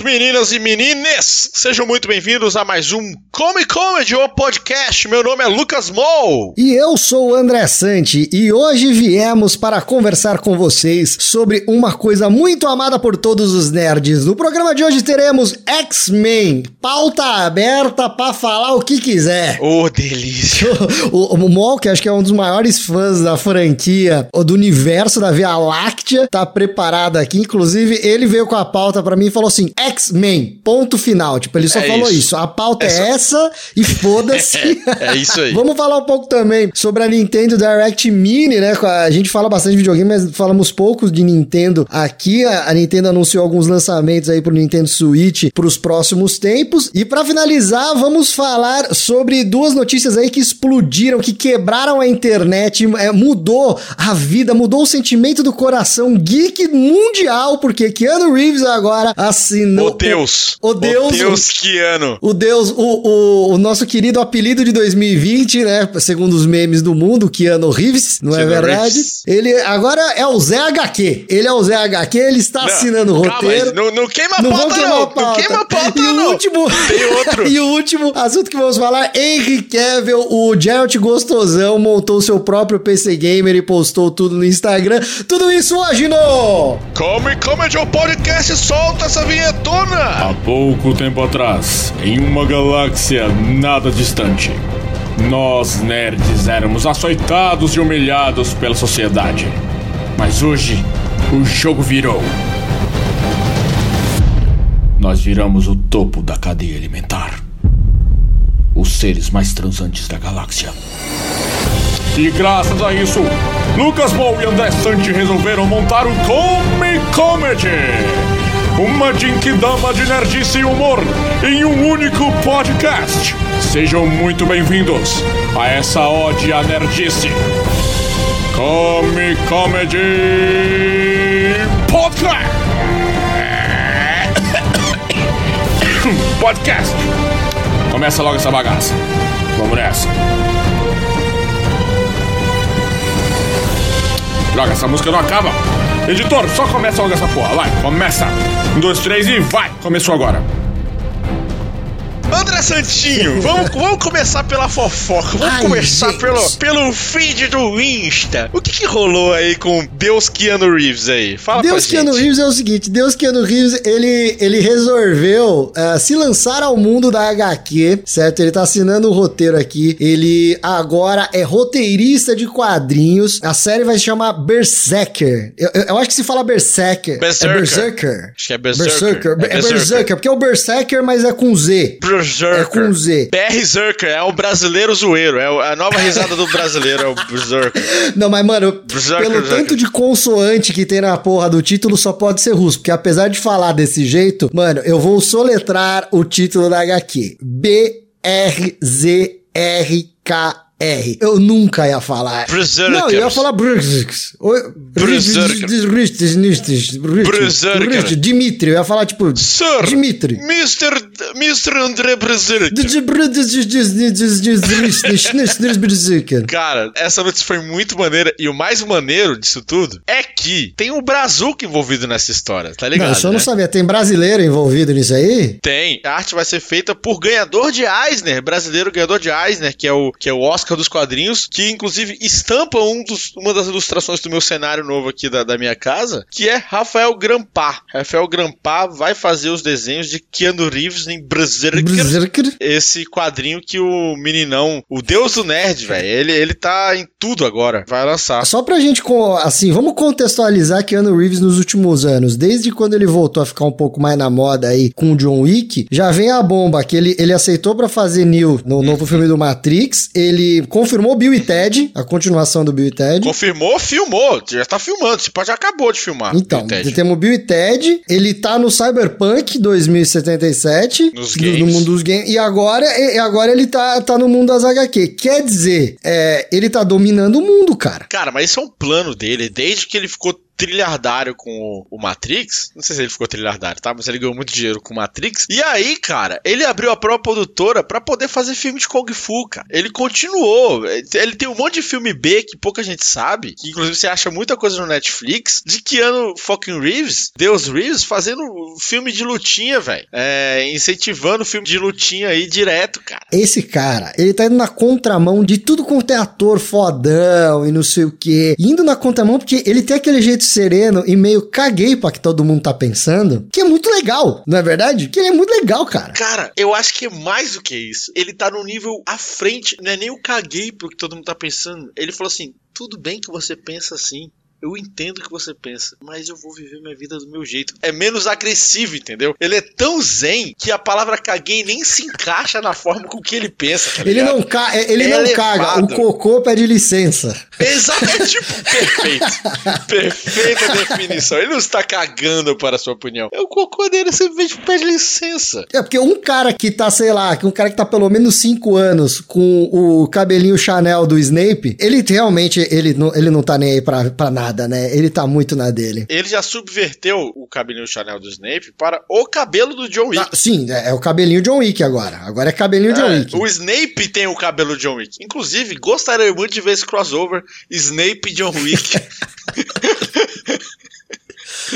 Meninas e menines, sejam muito bem-vindos a mais um Come Comedy, o podcast. Meu nome é Lucas Mol. E eu sou o André Santi e hoje viemos para conversar com vocês sobre uma coisa muito amada por todos os nerds. No programa de hoje teremos X-Men, pauta aberta para falar o que quiser. Ô, oh, delícia. o, o, o Mol, que acho que é um dos maiores fãs da franquia, do universo da Via Láctea, tá preparado aqui. Inclusive, ele veio com a pauta para mim e falou assim: X-Men, ponto final. Tipo, ele só é falou isso. isso. A pauta é, é essa e foda-se. é, é, isso aí. Vamos falar um pouco também sobre a Nintendo Direct Mini, né? A gente fala bastante de videogame, mas falamos poucos de Nintendo aqui. A, Nintendo anunciou alguns lançamentos aí pro Nintendo Switch pros próximos tempos. E para finalizar, vamos falar sobre duas notícias aí que explodiram, que quebraram a internet, é, mudou a vida, mudou o sentimento do coração geek mundial, porque Keanu Reeves agora assinou. O Deus. O, o Deus. O Deus Keanu. O Deus, o, o, o, nosso querido apelido de 2020, né? Segundo os memes do mundo, Keanu Reeves, não é Keanu é verdade? Reeves. Ele agora é o Zé HQ. Ele é o Zé HQ, ele está não, assinando o roteiro. Calma, não, não queima a não pauta, não. Pauta. Não queima a pauta, e não. O último, Tem outro. e o último assunto que vamos falar, Henry Cavill, o Geralt Gostosão, montou seu próprio PC Gamer e postou tudo no Instagram. Tudo isso hoje no... Come Comedy, o podcast, solta essa Há pouco tempo atrás, em uma galáxia nada distante, nós nerds éramos açoitados e humilhados pela sociedade. Mas hoje, o jogo virou. Nós viramos o topo da cadeia alimentar. Os seres mais transantes da galáxia. E graças a isso, Lucas Ball e André Santi resolveram montar o Come Comedy. Uma Jinkidama de nerdice e humor em um único podcast. Sejam muito bem-vindos a essa ode à nerdice. Come Comedy Podcast. Podcast. Começa logo essa bagaça. Vamos nessa. Droga, essa música não acaba. Editor, só começa logo essa porra. Vai, começa. Um, dois, três e vai. Começou agora. André Santinho, vamos, vamos começar pela fofoca. Vamos Ai, começar pelo, pelo feed do Insta. O que, que rolou aí com Deus Keanu Reeves aí? Fala Deus Keanu Reeves é o seguinte: Deus Keanu Reeves, ele, ele resolveu uh, se lançar ao mundo da HQ, certo? Ele tá assinando o roteiro aqui. Ele agora é roteirista de quadrinhos. A série vai se chamar Berserker. Eu, eu, eu acho que se fala Berserker. Berserker. É Berserker. Acho que é Berserker. Berserker. É, é Berserker, porque é o Berserker, mas é com Z. Berserker. É com Z. BR Zerker, é o brasileiro zoeiro. É a nova risada do brasileiro, é o Berserker. Não, mas, mano, Berserker, pelo Berserker. tanto de consoante que tem na porra do título, só pode ser russo. Porque apesar de falar desse jeito, mano, eu vou soletrar o título da HQ. B-R-Z-R-K R. Eu nunca ia falar. Berserkers. Não, eu ia falar Berserkers. Berserkers. Dimitri. Eu ia falar tipo. Sir. Dimitri. Mr. Mr. André Berserker. Cara, essa notícia foi muito maneira. E o mais maneiro disso tudo é que tem o Brazuca envolvido nessa história, tá ligado? Não, eu só não sabia. Tem brasileiro envolvido nisso aí? Tem. A arte vai ser feita por ganhador de Eisner, brasileiro ganhador de Eisner, que é o, que é o Oscar dos quadrinhos, que inclusive estampa um dos, uma das ilustrações do meu cenário novo aqui da, da minha casa, que é Rafael Grampá. Rafael Grampá vai fazer os desenhos de Keanu Reeves em Berserker. Berserker. Esse quadrinho que o meninão, o deus do nerd, velho, ele, ele tá em tudo agora. Vai lançar. Só pra gente, assim, vamos contextualizar Keanu Reeves nos últimos anos. Desde quando ele voltou a ficar um pouco mais na moda aí com o John Wick, já vem a bomba que ele, ele aceitou para fazer Neo no novo filme do Matrix. Ele confirmou Bill e Ted, a continuação do Bill e Ted. Confirmou, filmou, já tá filmando, tipo, já acabou de filmar. Então, temos Bill e Ted, ele tá no Cyberpunk 2077, Nos do, no mundo dos games, e agora, e agora ele tá, tá no mundo das HQ. Quer dizer, é, ele tá dominando o mundo, cara. Cara, mas isso é um plano dele, desde que ele ficou trilhardário com o, o Matrix. Não sei se ele ficou trilhardário, tá? Mas ele ganhou muito dinheiro com o Matrix. E aí, cara, ele abriu a própria produtora pra poder fazer filme de Kung Fu, cara. Ele continuou. Ele tem um monte de filme B que pouca gente sabe. Que inclusive você acha muita coisa no Netflix. De que ano fucking Reeves, Deus Reeves, fazendo filme de lutinha, velho. É, incentivando filme de lutinha aí direto, cara. Esse cara, ele tá indo na contramão de tudo quanto é ator fodão e não sei o quê. Indo na contramão porque ele tem aquele jeito sereno e meio caguei pra que todo mundo tá pensando. Que é muito legal, não é verdade? Que ele é muito legal, cara. Cara, eu acho que é mais do que isso. Ele tá num nível à frente. Não é nem o caguei pro que todo mundo tá pensando. Ele falou assim: tudo bem que você pensa assim eu entendo o que você pensa, mas eu vou viver minha vida do meu jeito. É menos agressivo, entendeu? Ele é tão zen que a palavra caguei nem se encaixa na forma com que ele pensa. Tá ele não, ca ele é não caga, o cocô pede licença. É tipo, perfeito. Perfeita definição. Ele não está cagando para a sua opinião. É o cocô dele simplesmente pede licença. É porque um cara que tá, sei lá, um cara que tá pelo menos 5 anos com o cabelinho Chanel do Snape, ele realmente, ele não, ele não tá nem aí pra, pra nada nada, né? Ele tá muito na dele. Ele já subverteu o cabelinho Chanel do Snape para o cabelo do John Wick. Ah, sim, é, é, o cabelinho John Wick agora. Agora é cabelinho é, John Wick. O Snape tem o cabelo John Wick. Inclusive, gostaria muito de ver esse crossover Snape John Wick.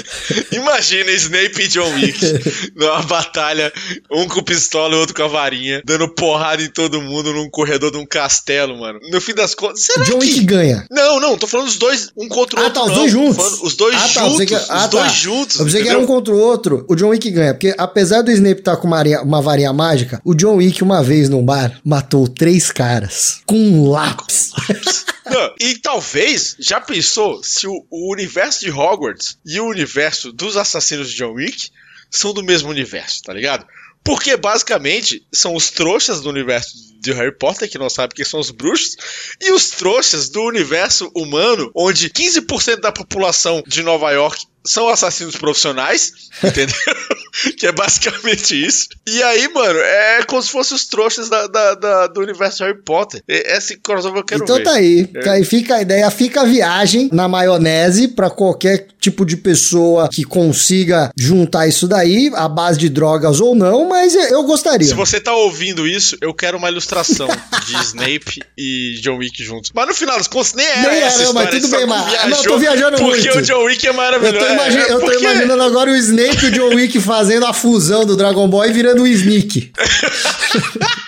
Imagina Snape e John Wick numa batalha, um com pistola e outro com a varinha, dando porrada em todo mundo num corredor de um castelo, mano. No fim das contas, será John que... Wick ganha. Não, não, tô falando os dois, um contra o ah, outro. Ah, tá, os dois juntos. Os dois ah, tá, juntos. Que... Ah, os dois tá. juntos. Eu pensei que era um contra o outro. O John Wick ganha, porque apesar do Snape estar tá com uma, varinha, uma varinha mágica, o John Wick, uma vez num bar, matou três caras com um lápis. Não, e talvez, já pensou se o, o, universo de Hogwarts e o universo dos assassinos de John Wick são do mesmo universo, tá ligado? Porque basicamente são os trouxas do universo de Harry Potter, que não sabe quem são os bruxos, e os trouxas do universo humano, onde 15% da população de Nova York são assassinos profissionais, entendeu? que é basicamente isso. E aí, mano, é como se fossem os trouxas da, da, da, do universo Harry Potter. Esse crossover eu quero então ver. Então tá aí. É. Tá aí fica a ideia, fica a viagem na maionese para qualquer tipo de pessoa que consiga juntar isso daí, a base de drogas ou não, mas eu gostaria. Se você tá ouvindo isso, eu quero uma ilustração de Snape e John Wick juntos. Mas no final das contas, nem era nem essa era, mas tudo bem, mas... Não, tô viajando porque muito. Porque o John Wick é maravilhoso. Eu tô, imagi é, eu tô imaginando agora o Snape e o John Wick fazendo a fusão do Dragon Ball e virando o Sneak.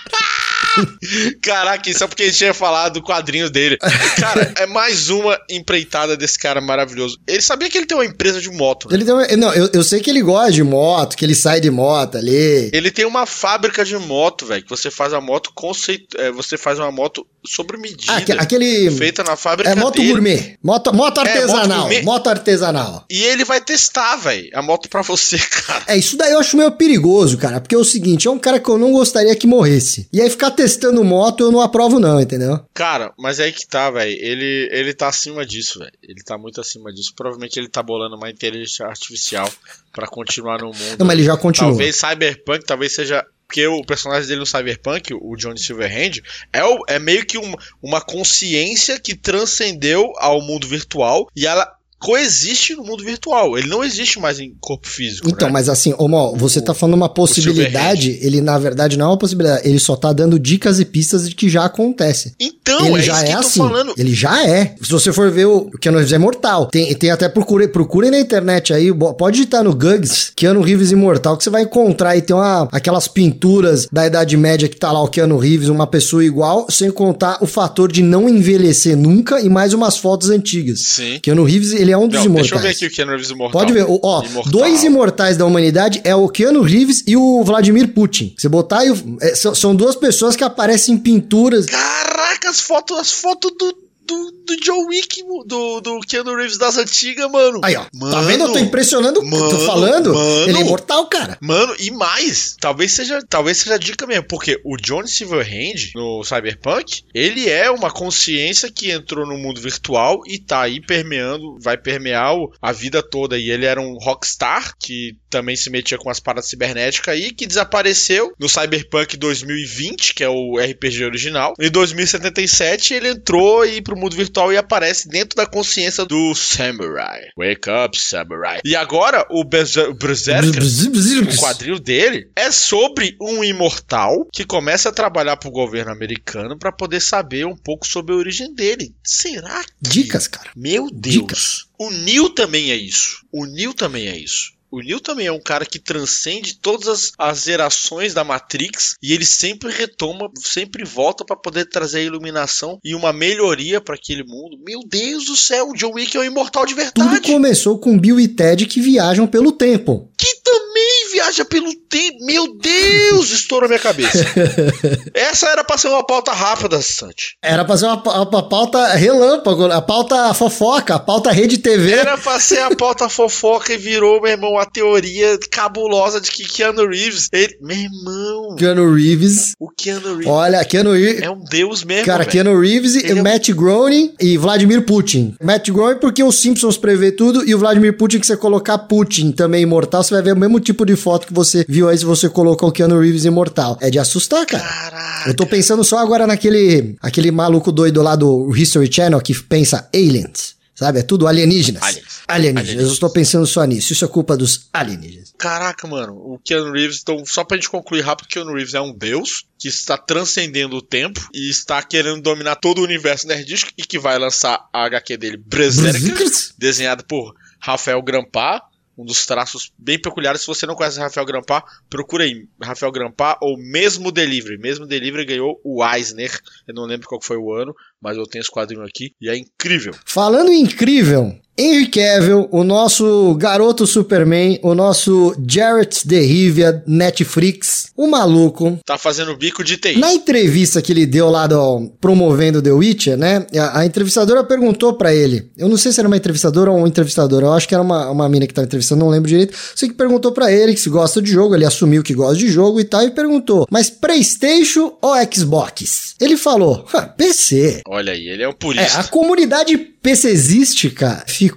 Caraca, isso é porque a gente tinha falado do quadrinho dele. Cara, é mais uma empreitada desse cara maravilhoso. Ele sabia que ele tem uma empresa de moto. Né? Ele tem uma, não, eu, eu sei que ele gosta de moto, que ele sai de moto ali. Ele tem uma fábrica de moto, velho, que você faz a moto conceito, é, você faz uma moto sobre medida. Ah, aquele feita na fábrica É moto dele. gourmet. Moto, moto artesanal, é, moto, moto, artesanal. E ele vai testar, velho, a moto para você, cara. É, isso daí eu acho meio perigoso, cara, porque é o seguinte, é um cara que eu não gostaria que morresse. E aí ficar testando moto eu não aprovo não, entendeu? Cara, mas é aí que tá, velho. Ele, ele tá acima disso, velho. Ele tá muito acima disso. Provavelmente ele tá bolando uma inteligência artificial para continuar no mundo. Não, mas ele já continua. Talvez Cyberpunk, talvez seja porque o personagem dele no Cyberpunk, o Johnny Silverhand, é, o, é meio que um, uma consciência que transcendeu ao mundo virtual e ela coexiste no mundo virtual. Ele não existe mais em corpo físico. Então, né? mas assim, Omar, você o, tá falando uma possibilidade, ele na verdade não é uma possibilidade, ele só tá dando dicas e pistas de que já acontece. Então, ele é já é assim. Falando. Ele já é. Se você for ver o Keanu Reeves é mortal. Tem, tem até procure, procure na internet aí, pode digitar no Gugs, Keanu Reeves imortal, que você vai encontrar e tem uma, aquelas pinturas da Idade Média que tá lá o Keanu Reeves, uma pessoa igual, sem contar o fator de não envelhecer nunca e mais umas fotos antigas. Sim. Keanu Reeves, ele é um dos não, imortais. Deixa eu ver aqui o Keanu Reeves imortal. Pode ver. Ó, imortal. dois imortais da humanidade é o Keanu Reeves e o Vladimir Putin. Você botar aí, é, são, são duas pessoas que aparecem em pinturas. Caraca, as fotos, as fotos do do, do John Wick, do, do Keanu Reeves das antigas, mano. Aí, ó. Mano, tá vendo? Eu tô impressionando. Mano, tô falando. Mano, ele é imortal, cara. Mano, e mais. Talvez seja, talvez seja dica mesmo. Porque o Johnny Silverhand, no Cyberpunk, ele é uma consciência que entrou no mundo virtual e tá aí permeando, vai permear a vida toda. E ele era um rockstar que também se metia com as paradas cibernéticas aí, que desapareceu no Cyberpunk 2020, que é o RPG original. Em 2077, ele entrou e pro mundo virtual e aparece dentro da consciência do Samurai. Wake up, Samurai. E agora, o Berserker, o quadril dele, é sobre um imortal que começa a trabalhar pro governo americano para poder saber um pouco sobre a origem dele. Será que... Dicas, cara. Meu Deus. Dicas. O Neil também é isso. O Neil também é isso. O Neo também é um cara que transcende todas as, as gerações da Matrix e ele sempre retoma, sempre volta para poder trazer a iluminação e uma melhoria para aquele mundo. Meu Deus do céu, o John Wick é um imortal de verdade. Tudo começou com Bill e Ted que viajam pelo tempo. Que também viaja pelo tempo. Meu Deus, estoura minha cabeça. Essa era pra ser uma pauta rápida, Santi. Era pra ser uma, uma pauta relâmpago, a pauta fofoca, a pauta rede TV. Era pra ser a pauta fofoca e virou, meu irmão, a teoria cabulosa de que Keanu Reeves. Ele, meu irmão. Keanu Reeves. O Keanu Reeves. Olha, Keanu Reeves. É um deus mesmo. Cara, velho. Keanu Reeves, e é Matt Groening e Vladimir Putin. Matt Groening porque os Simpsons prevê tudo e o Vladimir Putin que você colocar Putin também imortal, você vai ver o mesmo tipo de foto que você viu aí se você colocou o Keanu Reeves imortal. É de assustar, cara. Caraca. Eu tô pensando só agora naquele aquele maluco doido lá do History Channel que pensa aliens. Sabe? É tudo alienígenas. Aliens. Alienígenas. Alienígenas. Eu estou pensando só nisso. Isso é culpa dos alienígenas. Caraca, mano, o Keanu Reeves, então, só pra gente concluir rápido, o Keanu Reeves é um deus que está transcendendo o tempo e está querendo dominar todo o universo nerdístico e que vai lançar a HQ dele, Berserker, desenhado por Rafael Grampar, um dos traços bem peculiares. Se você não conhece Rafael Grampar, procura aí, Rafael Grampar ou Mesmo Delivery. Mesmo Delivery ganhou o Eisner, eu não lembro qual foi o ano, mas eu tenho esse quadrinho aqui e é incrível. Falando em incrível, Henry Cavill, o nosso garoto Superman, o nosso Jarrett de Rivia, Netflix, o maluco. Tá fazendo bico de TI. Na entrevista que ele deu lá do, promovendo The Witcher, né? A, a entrevistadora perguntou pra ele. Eu não sei se era uma entrevistadora ou um entrevistador. Eu acho que era uma, uma mina que tava entrevistando, não lembro direito. Sei que perguntou pra ele que se gosta de jogo. Ele assumiu que gosta de jogo e tal. E perguntou: Mas PlayStation ou Xbox? Ele falou: "Ah, PC. Olha aí, ele é um É, purista. a comunidade PCzística ficou,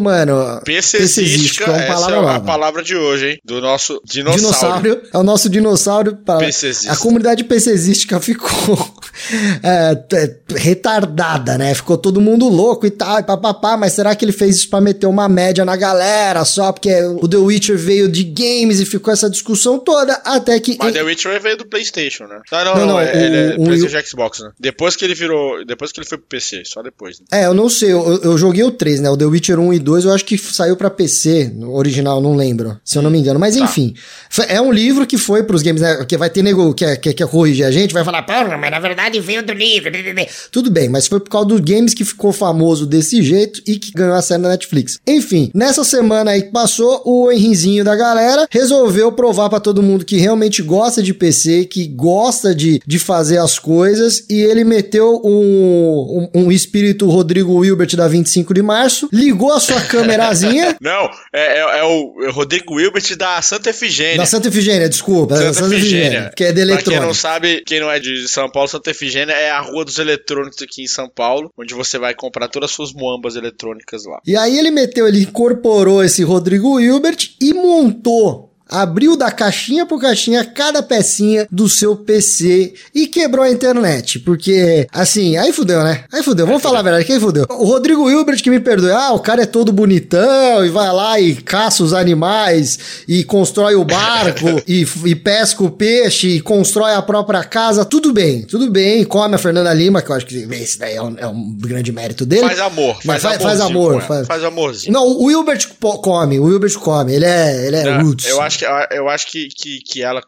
mano. PCzística, é uma essa palavra é a palavra de hoje, hein? Do nosso dinossauro. Dinossauro. É o nosso dinossauro. Pra... A comunidade PCzística ficou é, t- retardada, né? Ficou todo mundo louco e tal, e papapá. Mas será que ele fez isso pra meter uma média na galera só porque o The Witcher veio de games e ficou essa discussão toda? Até que. Mas The Witcher veio do PlayStation, né? Não, não, Não, não, não, é, o- ele é o- PlayStation e Xbox, né? Depois que ele virou. Depois que ele foi pro PC, só depois. Né? É, eu não sei, eu, eu joguei o 3, né? O The Witcher 1 e 2 eu acho que saiu pra PC, no original, não lembro, se eu não me engano. Mas Tá. enfim, é um livro que foi pros games, né? Que vai ter nego que, que quer corrigir a gente, vai falar, porra, mas na verdade veio do livro. Tudo bem, mas foi por causa dos games que ficou famoso desse jeito e que ganhou a série da Netflix. Enfim, nessa semana aí que passou, o Henrizinho da galera resolveu provar pra todo mundo que realmente gosta de PC, que gosta de, de fazer as coisas, e ele meteu um, um, um espírito Rodrigo Wilbert da 25 de março, ligou a sua câmerazinha. Não, é, é- é o Rodrigo Wilbert da Santa Efigênia. Da Santa Efigênia, desculpa. da Santa Efigênia. Que é de Pra quem eletrônica. não sabe, quem não é de São Paulo, Santa Efigênia é a rua dos eletrônicos aqui em São Paulo, onde você vai comprar todas as suas moambas eletrônicas lá. E aí ele meteu, ele incorporou esse Rodrigo Hilbert e montou. Abriu da caixinha por caixinha cada pecinha do seu PC e quebrou a internet. Porque, assim, aí fudeu, né? Aí fudeu. Vamos falar a verdade, quem fudeu? O Rodrigo Hilbert que me perdoe. Ah, o cara é todo bonitão e vai lá e caça os animais e constrói o barco e, e pesca o peixe e constrói a própria casa. Tudo bem, tudo bem. Come a Fernanda Lima, que eu acho que esse daí é um, é um grande mérito dele. Faz amor, Mas faz, faz- faz amor, faz- faz amorzinho. Não, o Wilbert po- come, o Wilbert come. Ele é, ele é Não, roots. eu acho que, eu acho que, que, que ela.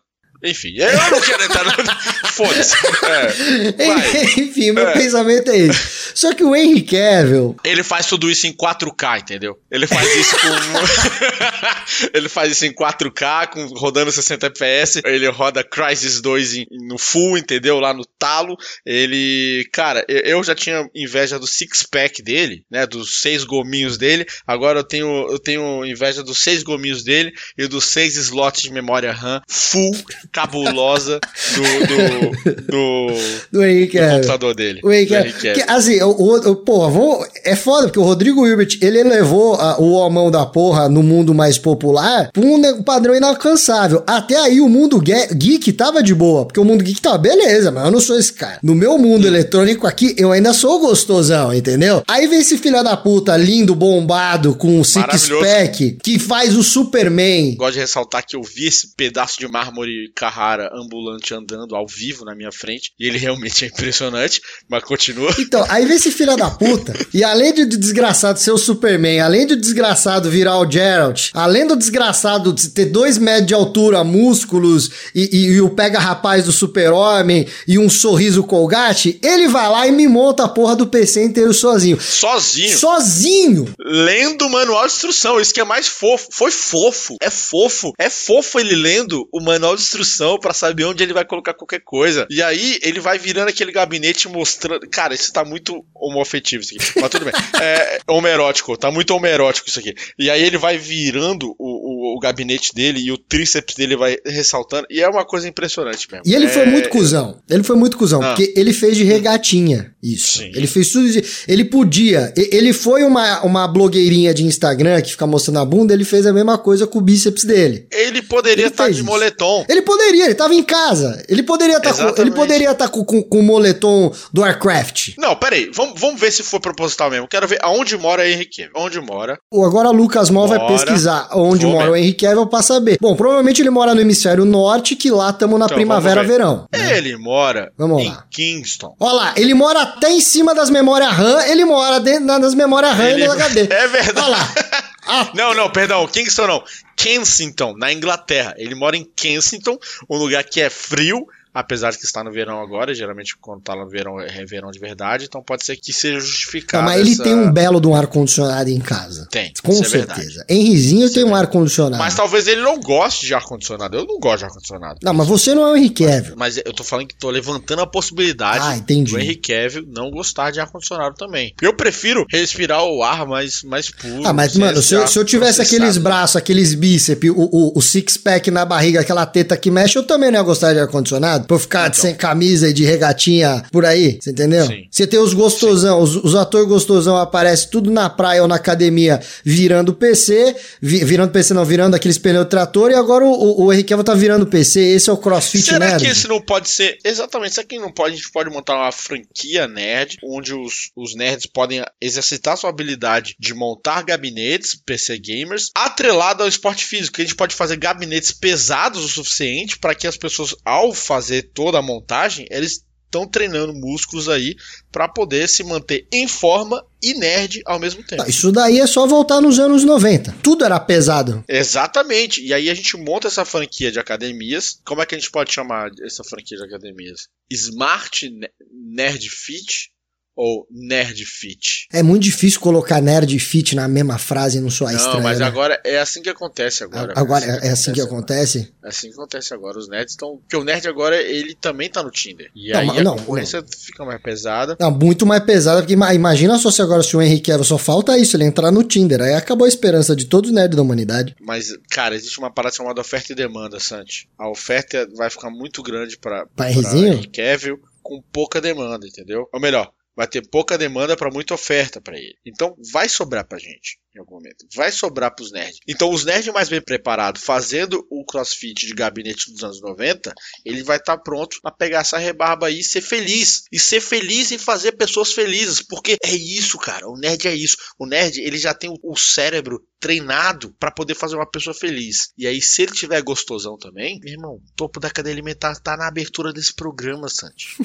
Enfim, eu não quero entrar no. Foda-se. É. Enfim, meu É. pensamento é esse. Só que o Henry Cavill, Ele faz tudo isso em 4K, entendeu? Ele faz isso com. ele faz isso em 4K, com, rodando 60 FPS. Ele roda Crysis 2 em- no full, entendeu? Lá no talo. Ele. Cara, eu, eu já tinha inveja do six-pack dele, né? Dos seis gominhos dele. Agora eu tenho, eu tenho inveja dos seis gominhos dele e dos seis slots de memória RAM full cabulosa do, do, do, Do Henrique do computador dele. O Henrique. Henry Cavill. Que, assim, o, o, porra, vamos, é foda, porque o Rodrigo Hilbert, ele elevou a- o homão da porra no mundo mais popular pra um padrão inalcançável. Até aí o mundo ge- geek tava de boa, porque o mundo geek tava beleza, mas eu não sou esse cara. No meu mundo eletrônico aqui, eu ainda sou gostosão, entendeu? Aí vem esse filho da puta lindo, bombado, com um six-pack, que faz o Superman. Gosto de ressaltar que eu vi esse pedaço de mármore Carrara ambulante andando ao vivo na minha frente. E ele realmente é impressionante, mas continua. Então, aí vem esse filho da puta, e além de desgraçado ser o Superman, além de desgraçado virar o Geralt, além do desgraçado ter dois metros de altura, músculos, e, e- e o pega-rapaz do super-homem, e um sorriso colgate, ele vai lá e me monta a porra do PC inteiro sozinho. Sozinho. Sozinho! lendo o manual de instrução. Isso que é mais fofo. Foi fofo. É fofo. É fofo ele lendo o manual de instrução pra saber onde ele vai colocar qualquer coisa. E aí ele vai virando aquele gabinete mostrando. Cara, isso tá muito homoafetivo isso aqui. Mas tudo bem. É homerótico. Tá muito homerótico isso aqui. E aí ele vai virando o, o, o gabinete dele e o tríceps dele vai ressaltando. E é uma coisa impressionante mesmo. E ele É- foi muito cuzão. Ele foi muito cuzão, Ah. porque ele fez de regatinha isso. Sim. Ele fez tudo de... Ele podia. Ele foi uma, uma blogueirinha de Instagram que fica mostrando a bunda, ele fez a mesma coisa com o bíceps dele. Ele poderia Ele estar fez de isso. moletom. Ele poderia, ele tava em casa. Ele poderia estar com, ele poderia estar com, com, com o moletom do Warcraft. Não, peraí. Vamos, vamos ver se foi proposital mesmo. Quero ver aonde mora Henrique. Onde mora. Agora o Lucas Mol vai pesquisar onde Vou mora mesmo. o Henry Cavill pra saber. Bom, provavelmente ele mora no hemisfério norte, que lá estamos na Então, primavera, vamos ver. verão. né? Ele mora Vamos em lá. Kingston. Olha lá, ele mora até em cima das memórias RAM, ele mora dentro da- das memórias RAM Ele- e no HD. É verdade. Olha lá. Ah, Não, não, perdão, Kingston não. Kensington, na Inglaterra. Ele mora em Kensington, um lugar que é frio, apesar de que está no verão agora. Geralmente, quando está no verão, é verão de verdade. Então pode ser que seja Não, justificado. mas ele essa- tem um belo de um ar-condicionado em casa. Tem, Com é certeza. Henrizinho tem um ar-condicionado. Mas talvez ele não goste de ar-condicionado. Eu não gosto de ar-condicionado. Não, mas você não é o Henry Cavill. Mas eu tô falando que tô levantando a possibilidade Ah, entendi. do Henry Cavill não gostar de ar-condicionado também. Eu prefiro respirar o ar mais, mais puro. Ah, mas, mano, se eu, se eu tivesse aqueles braços, aqueles bíceps, o, o, o six-pack na barriga, aquela teta que mexe, eu também não ia gostar de ar-condicionado. Pra eu ficar Então. sem camisa e de regatinha por aí, você entendeu? Sim. Você tem os gostosão, os, os atores gostosão aparecem tudo na praia ou na academia virando PC, vi- virando PC não, virando aqueles pneus de trator, e agora o, o, o Henry Cavill tá virando PC, esse é o CrossFit Será Nerd. que esse não pode ser. Exatamente, será que não pode? A gente pode montar uma franquia nerd, onde os, os nerds podem exercitar sua habilidade de montar gabinetes, PC gamers, atrelado ao esporte físico. Que a gente pode fazer gabinetes pesados o suficiente para que as pessoas, ao fazer toda a montagem, eles estão treinando músculos aí para poder se manter em forma e nerd ao mesmo tempo. Tá, Isso daí é só voltar nos anos 90. Tudo era pesado. Exatamente. E aí a gente monta essa franquia de academias. Como é que a gente pode chamar essa franquia de academias? Smart Ne- Nerd Fit ou Nerd Fit? É muito difícil colocar nerd fit na mesma frase e não soar Não, estranho. mas né? agora é assim que acontece agora. Agora é assim que acontece? É assim que acontece agora. Os nerds estão. Porque o nerd agora, ele também tá no Tinder. E Não, aí a não, concorrência fica mais pesada. Não, muito mais pesada, porque ima- imagina só se agora se o Henrique Cavill só falta isso, ele entrar no Tinder. Aí acabou a esperança de todos os nerds da humanidade. Mas, cara, existe uma parada chamada oferta e demanda, Santi. A oferta vai ficar muito grande pra, Pra Henrizinho? Henry Cavill com pouca demanda, entendeu? Ou melhor, vai ter pouca demanda pra muita oferta pra ele. Então vai sobrar pra gente em algum momento. Vai sobrar pros nerds. Então os nerds mais bem preparados, fazendo o crossfit de gabinete dos anos 90, ele vai estar pronto pra pegar essa rebarba aí e ser feliz. E ser feliz em fazer pessoas felizes. Porque é isso, cara. O nerd é isso. O nerd, ele já tem o, cérebro treinado pra poder fazer uma pessoa feliz. E aí, se ele tiver gostosão também, meu irmão, topo da cadeia alimentar tá na abertura desse programa, Santi.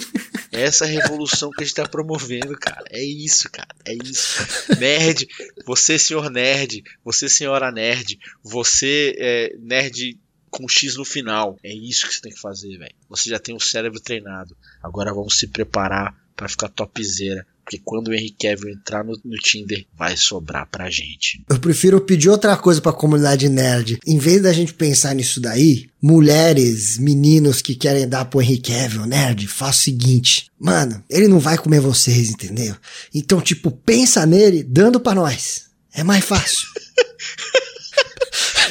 É essa revolução que a gente tá promovendo, cara. É isso, cara. É isso. Nerd, você, senhor nerd, você, senhora nerd, você, é, nerd com X no final. É isso que você tem que fazer, velho. Você já tem o cérebro treinado. Agora vamos se preparar pra ficar topzera. Porque quando o Henry Cavill entrar no, no Tinder, vai sobrar pra gente. Eu prefiro pedir outra coisa pra comunidade nerd. Em vez da gente pensar nisso daí, mulheres, meninos que querem dar pro Henry Cavill, nerd, faça o seguinte. Mano, ele não vai comer vocês, entendeu? Então, tipo, pensa nele dando pra nós. É mais fácil.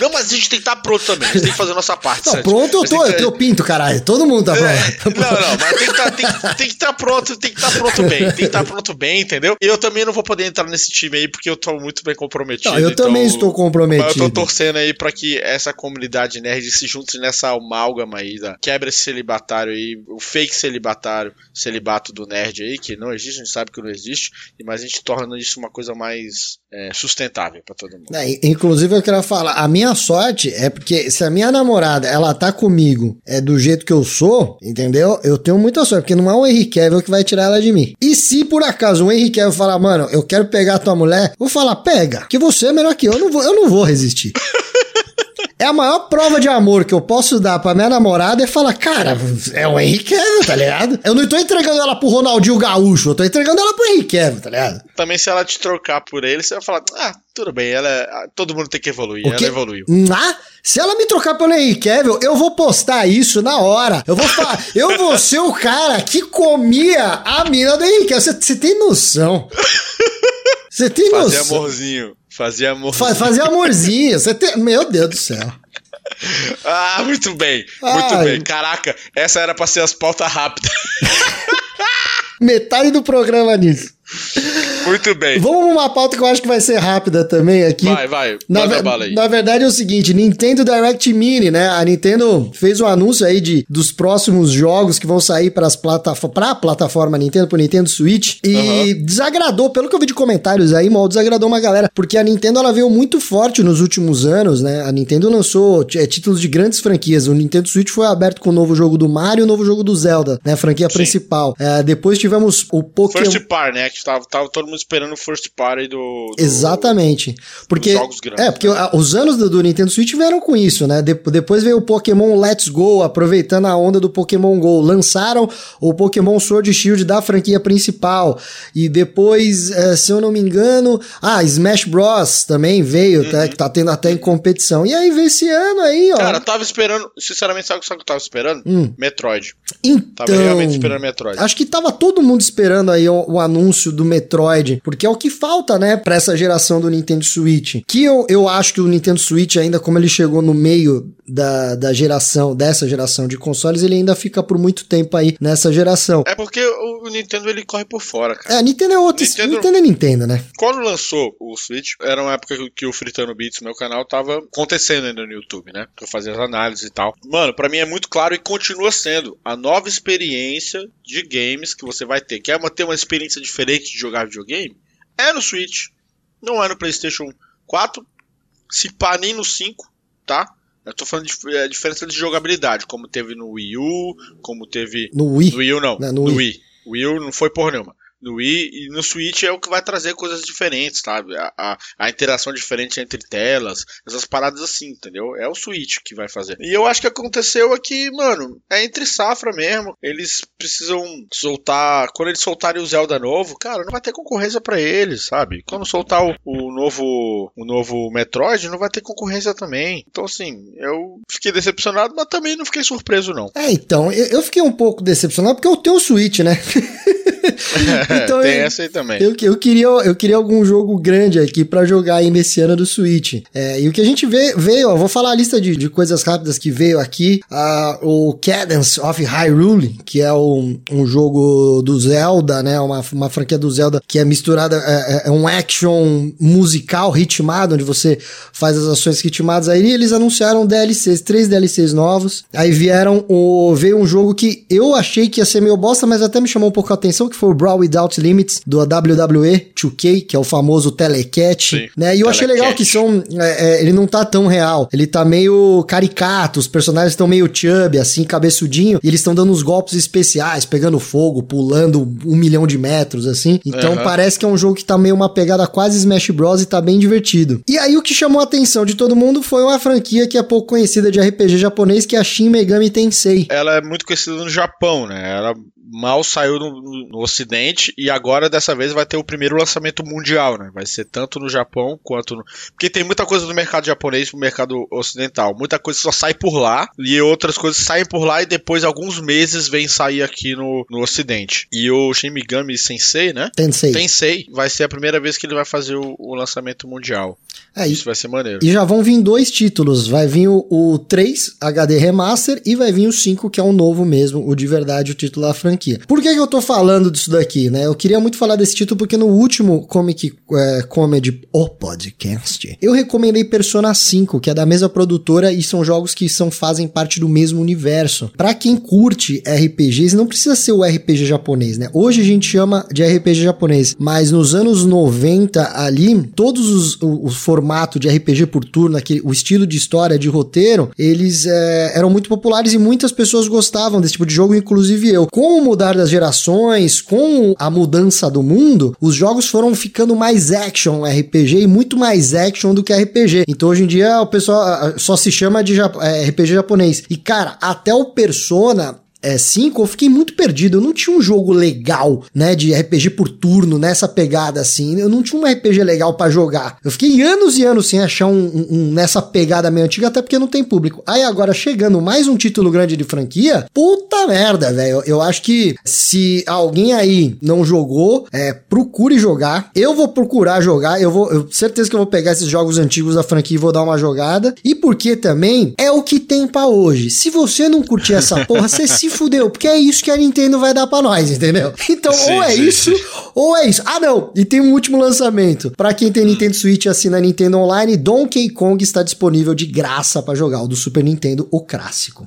Não, mas a gente tem que estar pronto também. A gente tem que fazer a nossa parte. Não, certo? pronto eu Mas tô, eu pinto, caralho. Todo mundo tá pronto. Não, não, mas tem que tá, estar pronto, tem que estar pronto bem, tem que estar pronto bem, entendeu? E eu também não vou poder entrar nesse time aí porque eu tô muito bem comprometido. Não, eu então- também estou Mas comprometido. eu tô torcendo aí pra que essa comunidade nerd se junte nessa amálgama aí, da, quebra esse celibatário aí, o fake celibatário, celibato do nerd aí, que não existe, a gente sabe que não existe, e mas a gente torna isso uma coisa mais é, sustentável pra todo mundo. É, inclusive eu quero falar, a minha sorte é porque se a minha namorada, ela tá comigo, é do jeito que eu sou, entendeu? Eu tenho muita sorte, porque não é o Henry Cavill que vai tirar ela de mim. E se por acaso o Henry Cavill falar, mano, eu quero pegar tua mulher, vou falar, pega, que você é melhor que eu, eu não vou, eu não vou resistir. É a maior prova de amor que eu posso dar pra minha namorada é falar, cara, é o Henry Cavill, tá ligado? Eu não tô entregando ela pro Ronaldinho Gaúcho, eu tô entregando ela pro Henry Cavill, tá ligado? Também se ela te trocar por ele, você vai falar, ah, tudo bem, ela é- ah, todo mundo tem que evoluir, ela evoluiu. Ah, se ela me trocar pelo Henry Cavill, eu vou postar isso na hora. Eu vou falar, eu vou ser o cara que comia a mina do Henry Cavill. Você- tem noção? Você tem Fazer noção? fazer amorzinho. Fa- fazer amorzinho. Você tem... Meu Deus do céu. Ah, muito bem, muito Ai. bem. Caraca, essa era pra ser as pautas rápidas. Metade do programa nisso. Muito bem. Vamos numa pauta que eu acho que vai ser rápida também aqui. Vai, vai, Na, bala aí. na verdade é o seguinte, Nintendo Direct Mini, né? A Nintendo fez um anúncio aí de, dos próximos jogos que vão sair para as plataformas, para a plataforma Nintendo, pro Nintendo Switch e desagradou, pelo que eu vi de comentários aí, mal desagradou uma galera, porque a Nintendo ela veio muito forte nos últimos anos, né? A Nintendo lançou é, títulos de grandes franquias. O Nintendo Switch foi aberto com o novo jogo do Mario e o novo jogo do Zelda, né? A franquia principal. É, depois tivemos o Pokémon First Par, né? Que tava, tava todo mundo esperando o First Par aí do. do- Exatamente. Porque, jogos grandes, é, porque a- os anos do, do Nintendo Switch vieram com isso, né? De- depois veio o Pokémon Let's Go, aproveitando a onda do Pokémon Go. Lançaram o Pokémon Sword Shield da franquia principal. E depois, eh, se eu não me engano, ah, Smash Bros. também veio, Uhum. tá, que tá tendo até em competição. E aí veio esse ano aí, ó. Cara, eu tava esperando. Sinceramente, sabe, sabe o que eu tava esperando? Hum. Metroid. então, Tava realmente esperando Metroid. Acho que tava todo mundo esperando aí o, o anúncio do Metroid, porque é o que falta, né, pra essa geração do Nintendo Switch. Que eu, eu acho que o Nintendo Switch, ainda como ele chegou no meio da, da geração, dessa geração de consoles, ele ainda fica por muito tempo aí nessa geração. É porque o, o Nintendo ele corre por fora, cara. É, a Nintendo é outra. Nintendo- Nintendo é Nintendo, né? Quando lançou o Switch, era uma época que- o Fritando Beats, meu canal, tava acontecendo ainda no YouTube, né? Eu fazia as análises e tal. Mano, pra mim é muito claro e continua sendo a nova experiência de games que você vai ter. Quer uma- ter uma experiência diferente de jogar videogame? É no Switch. Não é no PlayStation 4. Se pá, nem no 5, tá? Eu tô falando de é, diferença de jogabilidade, como teve no Wii U, como teve No Wii. no Wii U não. Não, no no Wii. Wii. Wii U não foi porra nenhuma. No Wii e no Switch é o que vai trazer coisas diferentes, sabe? A, a, a interação diferente entre telas, essas paradas assim, entendeu? É o Switch que vai fazer. E eu acho que aconteceu aqui, mano, é entre safra mesmo. Eles precisam soltar. Quando eles soltarem o Zelda novo, cara, não vai ter concorrência pra eles, sabe? Quando soltar o, o novo o novo Metroid, não vai ter concorrência também. Então, assim, eu fiquei decepcionado, mas também não fiquei surpreso, não. É, então, eu, eu fiquei um pouco decepcionado porque eu tenho o Switch, né? Então, Tem eu- essa aí também. Eu, eu, queria, eu queria algum jogo grande aqui pra jogar aí nesse ano do Switch. É, e o que a gente vê, veio, ó, vou falar a lista de, de coisas rápidas que veio aqui. Ah, o Cadence of Hyrule, que é um, um jogo do Zelda, né? Uma, uma franquia do Zelda que é misturada, é, é- é um action musical ritmado, onde você faz as ações ritmadas. Aí eles anunciaram DLCs, três DLCs novos. Aí vieram o. Veio um jogo que eu achei que ia ser meio bosta, mas até me chamou um pouco a atenção, que foi o Brawl Without Limits, do WWE 2K, que é o famoso Telecat, Sim, né? E eu achei legal Telecat. que são. é, é, ele não tá tão real. Ele tá meio caricato, os personagens estão meio chubby, assim, cabeçudinho, e eles estão dando uns golpes especiais, pegando fogo, pulando um milhão de metros, assim. Então Aham. parece que é um jogo que tá meio uma pegada quase Smash Bros. e tá bem divertido. E aí o que chamou a atenção de todo mundo foi uma franquia que é pouco conhecida de RPG japonês, que é a Shin Megami Tensei. ela é muito conhecida no Japão, né? Ela mal saiu no, no, Ocidente e agora dessa vez vai ter o primeiro lançamento mundial, né? Vai ser tanto no Japão quanto no. Porque tem muita coisa do mercado japonês pro mercado ocidental. Muita coisa só sai por lá e outras coisas saem por lá e depois alguns meses vem sair aqui no, no Ocidente. E o Shin Megami Sensei, né? Tensei. Tensei vai ser a primeira vez que ele vai fazer o, o lançamento mundial. É, Isso vai ser maneiro. E já vão vir dois títulos. Vai vir o, o 3 HD Remaster e vai vir o 5, que é o novo mesmo, o de verdade, o título da franquia. Por que, que eu tô falando disso daqui, né? Eu queria muito falar desse título porque no último Comic é, Comedy, o podcast, eu recomendei Persona 5, que é da mesma produtora e são jogos que são, fazem parte do mesmo universo. Para quem curte RPGs, não precisa ser o RPG japonês, né? Hoje a gente chama de RPG japonês, mas nos anos 90 ali, todos os, os formato de RPG por turno, aquele, o estilo de história, de roteiro, eles é, eram muito populares e muitas pessoas gostavam desse tipo de jogo, inclusive eu. O mudar das gerações, com a mudança do mundo, os jogos foram ficando mais action RPG e muito mais action do que RPG. Então hoje em dia o pessoal só se chama de é, RPG japonês. E cara, até o Persona 5, eu fiquei muito perdido. Eu não tinha um jogo legal, né, de RPG por turno, nessa pegada assim. Eu não tinha um RPG legal para jogar. Eu fiquei anos e anos sem achar um, um, um, nessa pegada meio antiga, até porque não tem público. Aí agora chegando mais um título grande de franquia, puta merda, velho. Eu acho que se alguém aí não jogou, é, procure jogar. Eu vou procurar jogar. Eu vou, eu, certeza que eu vou pegar esses jogos antigos da franquia e vou dar uma jogada. E porque também é o que tem para hoje. Se você não curtir essa porra, você se fudeu, porque é isso que a Nintendo vai dar pra nós, entendeu? Então, sim, ou é sim, isso, sim. ou é isso. Ah, não! E tem um último lançamento. Para quem tem Nintendo Switch e assina Nintendo Online, Donkey Kong está disponível de graça para jogar, o do Super Nintendo, o clássico.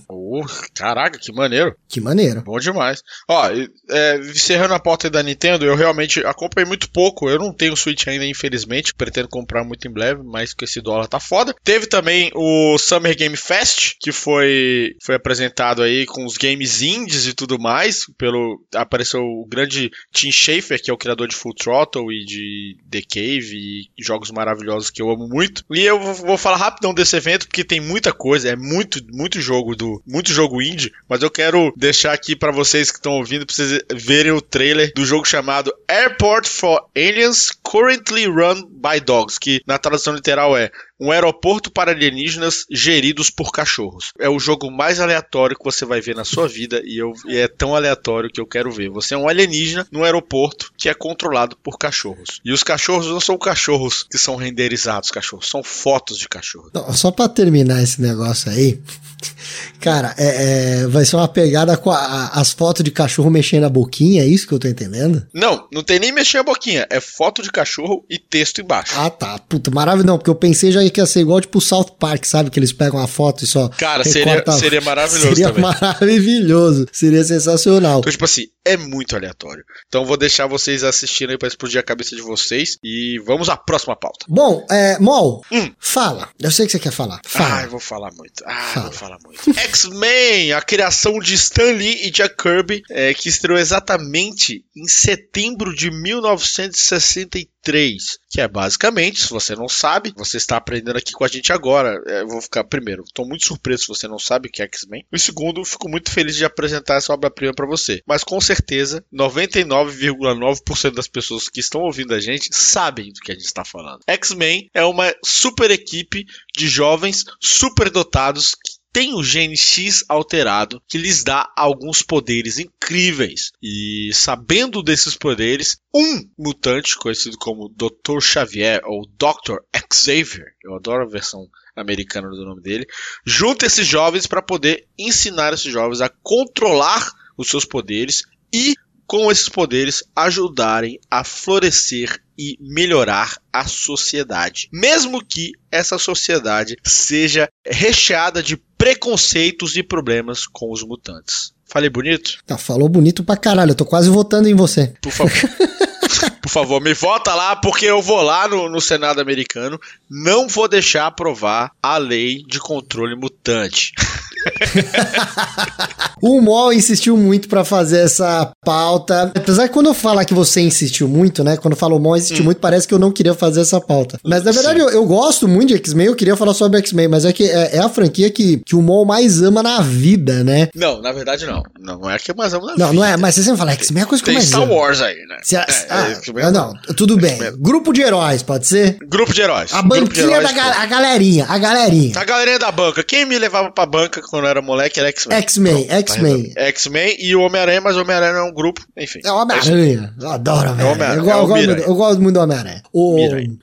Caraca, que maneiro. Que maneiro. Bom demais. Ó, é, encerrando a porta da Nintendo, eu realmente acompanhei muito pouco. Eu não tenho Switch ainda, infelizmente. Pretendo comprar muito em breve, mas com esse dólar tá foda. Teve também o Summer Game Fest, que foi, foi apresentado aí com os games indies e tudo mais, pelo apareceu o grande Tim Schafer, que é o criador de Full Throttle e de The Cave e jogos maravilhosos que eu amo muito. E eu vou falar rapidão desse evento porque tem muita coisa, é muito muito jogo do muito jogo indie, mas eu quero deixar aqui para vocês que estão ouvindo para vocês verem o trailer do jogo chamado Airport for Aliens Currently Run by Dogs, que na tradução literal é um aeroporto para alienígenas geridos por cachorros. É o jogo mais aleatório que você vai ver na sua vida e, eu, e é tão aleatório que eu quero ver. Você é um alienígena no aeroporto que é controlado por cachorros. E os cachorros não são cachorros que são renderizados, cachorros, são fotos de cachorro. Não, só para terminar esse negócio aí, cara, é, é, vai ser uma pegada com a, as fotos de cachorro mexendo a boquinha, é isso que eu tô entendendo? Não, não tem nem mexer a boquinha, é foto de cachorro e texto embaixo. Ah, tá. Puta, maravilhoso. Não, porque eu pensei já que ia ser igual tipo o South Park, sabe? Que eles pegam a foto e só. Cara, seria, seria maravilhoso seria também. maravilhoso. Seria sensacional. Então, tipo assim, é muito aleatório. Então vou deixar vocês assistindo aí pra explodir a cabeça de vocês. E vamos à próxima pauta. Bom, é, Mol, hum. fala. Eu sei que você quer falar. Fala. Ah, eu vou falar muito. Ah, fala. vou falar muito. X-Men, a criação de Stan Lee e Jack Kirby, é, que estreou exatamente em setembro de 1963. 3, que é basicamente, se você não sabe, você está aprendendo aqui com a gente agora. É, eu vou ficar, primeiro, estou muito surpreso se você não sabe o que é X-Men. E segundo, fico muito feliz de apresentar essa obra-prima para você. Mas com certeza, 99,9% das pessoas que estão ouvindo a gente sabem do que a gente está falando. X-Men é uma super equipe de jovens superdotados que tem o gene X alterado que lhes dá alguns poderes incríveis. E sabendo desses poderes, um mutante conhecido como Dr. Xavier ou Dr. Xavier, eu adoro a versão americana do nome dele, junta esses jovens para poder ensinar esses jovens a controlar os seus poderes e com esses poderes ajudarem a florescer e melhorar a sociedade, mesmo que essa sociedade seja recheada de preconceitos e problemas com os mutantes. Falei bonito? Tá, falou bonito pra caralho, eu tô quase votando em você. Por favor. Por favor, me vota lá, porque eu vou lá no, no, Senado americano. Não vou deixar aprovar a lei de controle mutante. O Mol insistiu muito pra fazer essa pauta. Apesar que quando eu falar que você insistiu muito, né? Quando eu falo o Mol insistiu hum. muito, parece que eu não queria fazer essa pauta. Mas na verdade eu, eu, gosto muito de X-Men, eu queria falar sobre X-Men, mas é que é, é, a franquia que, que o Mol mais ama na vida, né? Não, na verdade não. Não é que eu mais amo na não, vida. Não, não é, mas você sempre fala X-Men é a coisa que eu mais Star amo. Wars aí, né? Se, é, ah, é, não, tudo bem. Grupo de heróis, pode ser? Grupo de heróis. A banquinha heróis, da ga a galerinha, a galerinha. A galerinha da banca. Quem me levava pra banca quando eu era moleque era X-Men. X-Men, X-Men. X-Men e o Homem-Aranha, mas o Homem-Aranha é um grupo, enfim. É o Homem-Aranha. Eu adoro Homem-Aranha. É eu, eu, é eu, gosto muito do Homem-Aranha.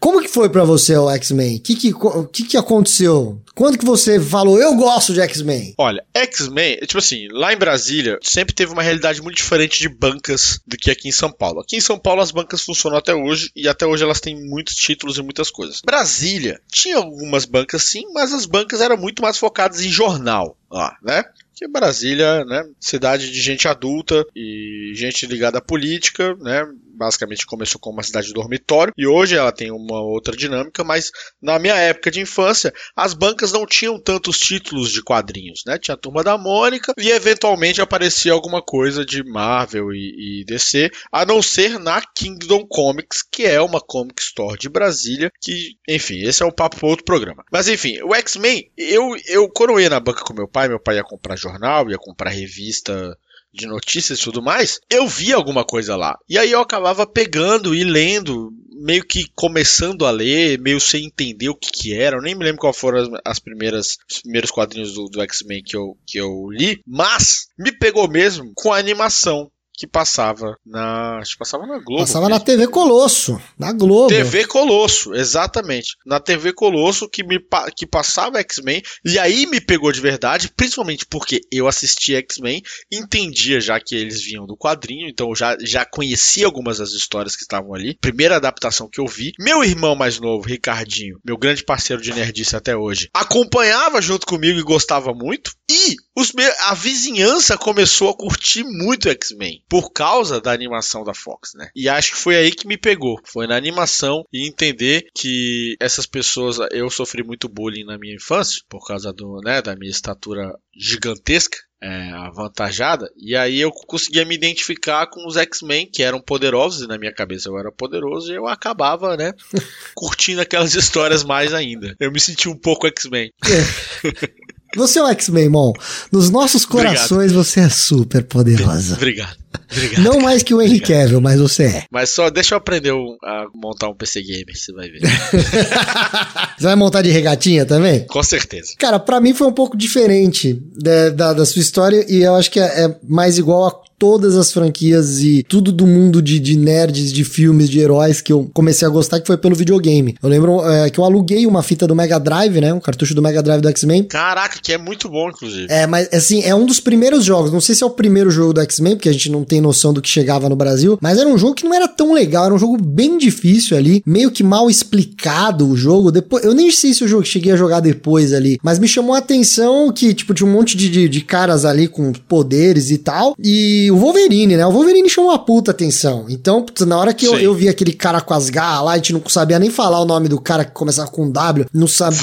Como que foi pra você o X-Men? O que que, que que aconteceu? Quando que você falou, eu gosto de X-Men? Olha, X-Men, tipo assim, lá em Brasília, sempre teve uma realidade muito diferente de bancas do que aqui em São Paulo. Aqui em São Paulo as bancas funcionam até hoje e até hoje elas têm muitos títulos e muitas coisas. Brasília tinha algumas bancas sim, mas as bancas eram muito mais focadas em jornal lá, né? que Brasília, né, cidade de gente adulta e gente ligada à política, né, basicamente começou como uma cidade de dormitório e hoje ela tem uma outra dinâmica, mas na minha época de infância, as bancas não tinham tantos títulos de quadrinhos, né? Tinha a Turma da Mônica e eventualmente aparecia alguma coisa de Marvel e, e DC, a não ser na Kingdom Comics, que é uma comic store de Brasília, que, enfim, esse é um papo para outro programa. Mas enfim, o X-Men, eu, eu quando eu ia na banca com meu pai, meu pai ia comprar jornal, ia comprar revista de notícias e tudo mais, eu via alguma coisa lá. E aí eu acabava pegando e lendo, meio que começando a ler, meio sem entender o que, que era. Eu nem me lembro qual foram as, as primeiras, os primeiros quadrinhos do, do X-Men que eu, que eu li, mas me pegou mesmo com a animação que passava na. Acho que passava na Globo. Passava mesmo. na TV Colosso, na Globo. TV Colosso, exatamente. Na TV Colosso que, me, que passava X-Men. E aí me pegou de verdade, principalmente porque eu assistia X-Men, entendia já que eles vinham do quadrinho, então já, já conhecia algumas das histórias que estavam ali. Primeira adaptação que eu vi. Meu irmão mais novo, Ricardinho, meu grande parceiro de nerdice até hoje, acompanhava junto comigo e gostava muito. E os a vizinhança começou a curtir muito X-Men por causa da animação da Fox, né? E acho que foi aí que me pegou. Foi na animação e entender que essas pessoas, eu sofri muito bullying na minha infância por causa do, né, da minha estatura gigantesca. É, avantajada, e aí eu conseguia me identificar com os X-Men que eram poderosos, e na minha cabeça eu era poderoso, e eu acabava, né, curtindo aquelas histórias mais ainda. Eu me senti um pouco X-Men. É. Você é o X-Men, Mon. Nos nossos corações Obrigado. você é super poderosa. Obrigado. Obrigado. Não mais que o Henry Cavill, mas você é. Mas só deixa eu aprender a montar um PC Gamer, você vai ver. você vai montar de regatinha também? Com certeza. Cara, para mim foi um pouco diferente da, da, da, sua história e eu acho que é, é mais igual a todas as franquias e tudo do mundo de, de nerds, de filmes, de heróis que eu comecei a gostar, que foi pelo videogame. Eu lembro é, que eu aluguei uma fita do Mega Drive, né? Um cartucho do Mega Drive do X-Men. Caraca, que é muito bom, inclusive. É, mas assim, é um dos primeiros jogos. Não sei se é o primeiro jogo do X-Men, porque a gente não tem noção do que chegava no Brasil, mas era um jogo que não era tão legal, era um jogo bem difícil ali, meio que mal explicado o jogo. Depois, eu nem sei se o jogo cheguei a jogar depois ali, mas me chamou a atenção que, tipo, tinha um monte de, de, de caras ali com poderes e tal. E o Wolverine, né? O Wolverine chamou a puta atenção. Então, na hora que eu, eu, vi aquele cara com as garras lá, a gente não sabia nem falar o nome do cara que começava com W, não sabia,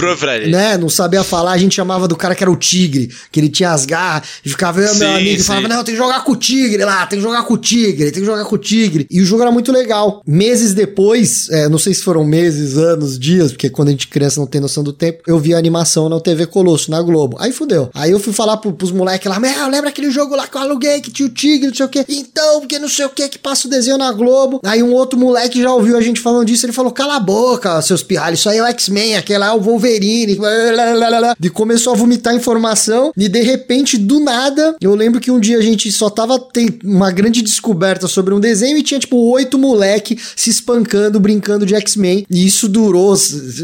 né? Não sabia falar, a gente chamava do cara que era o Tigre, que ele tinha as garras, e ficava eu, meu amigo, e falava, não, tem que jogar com o Tigre lá, tem que jogar com o Tigre, tem que jogar com o Tigre. E o jogo era muito legal. Meses depois, é, não sei se foram meses, anos, dias, porque quando a gente criança não tem noção do tempo, eu vi a animação na TV Colosso, na Globo. Aí fudeu. Aí eu fui falar pro, pros moleques lá, meu, lembra aquele jogo lá que eu aluguei, que tinha o Tigre, não sei o que. Então, porque não sei o que, que passa o desenho na Globo. Aí um outro moleque já ouviu a gente falando disso, ele falou: cala a boca, seus pirralhos, isso aí é o X-Men, aquele lá é o Wolverine. E começou a vomitar informação. E de repente, do nada, eu lembro que um dia a gente só tava tem uma grande descoberta sobre um desenho e tinha tipo oito moleque se espancando, brincando de X-Men. E isso durou.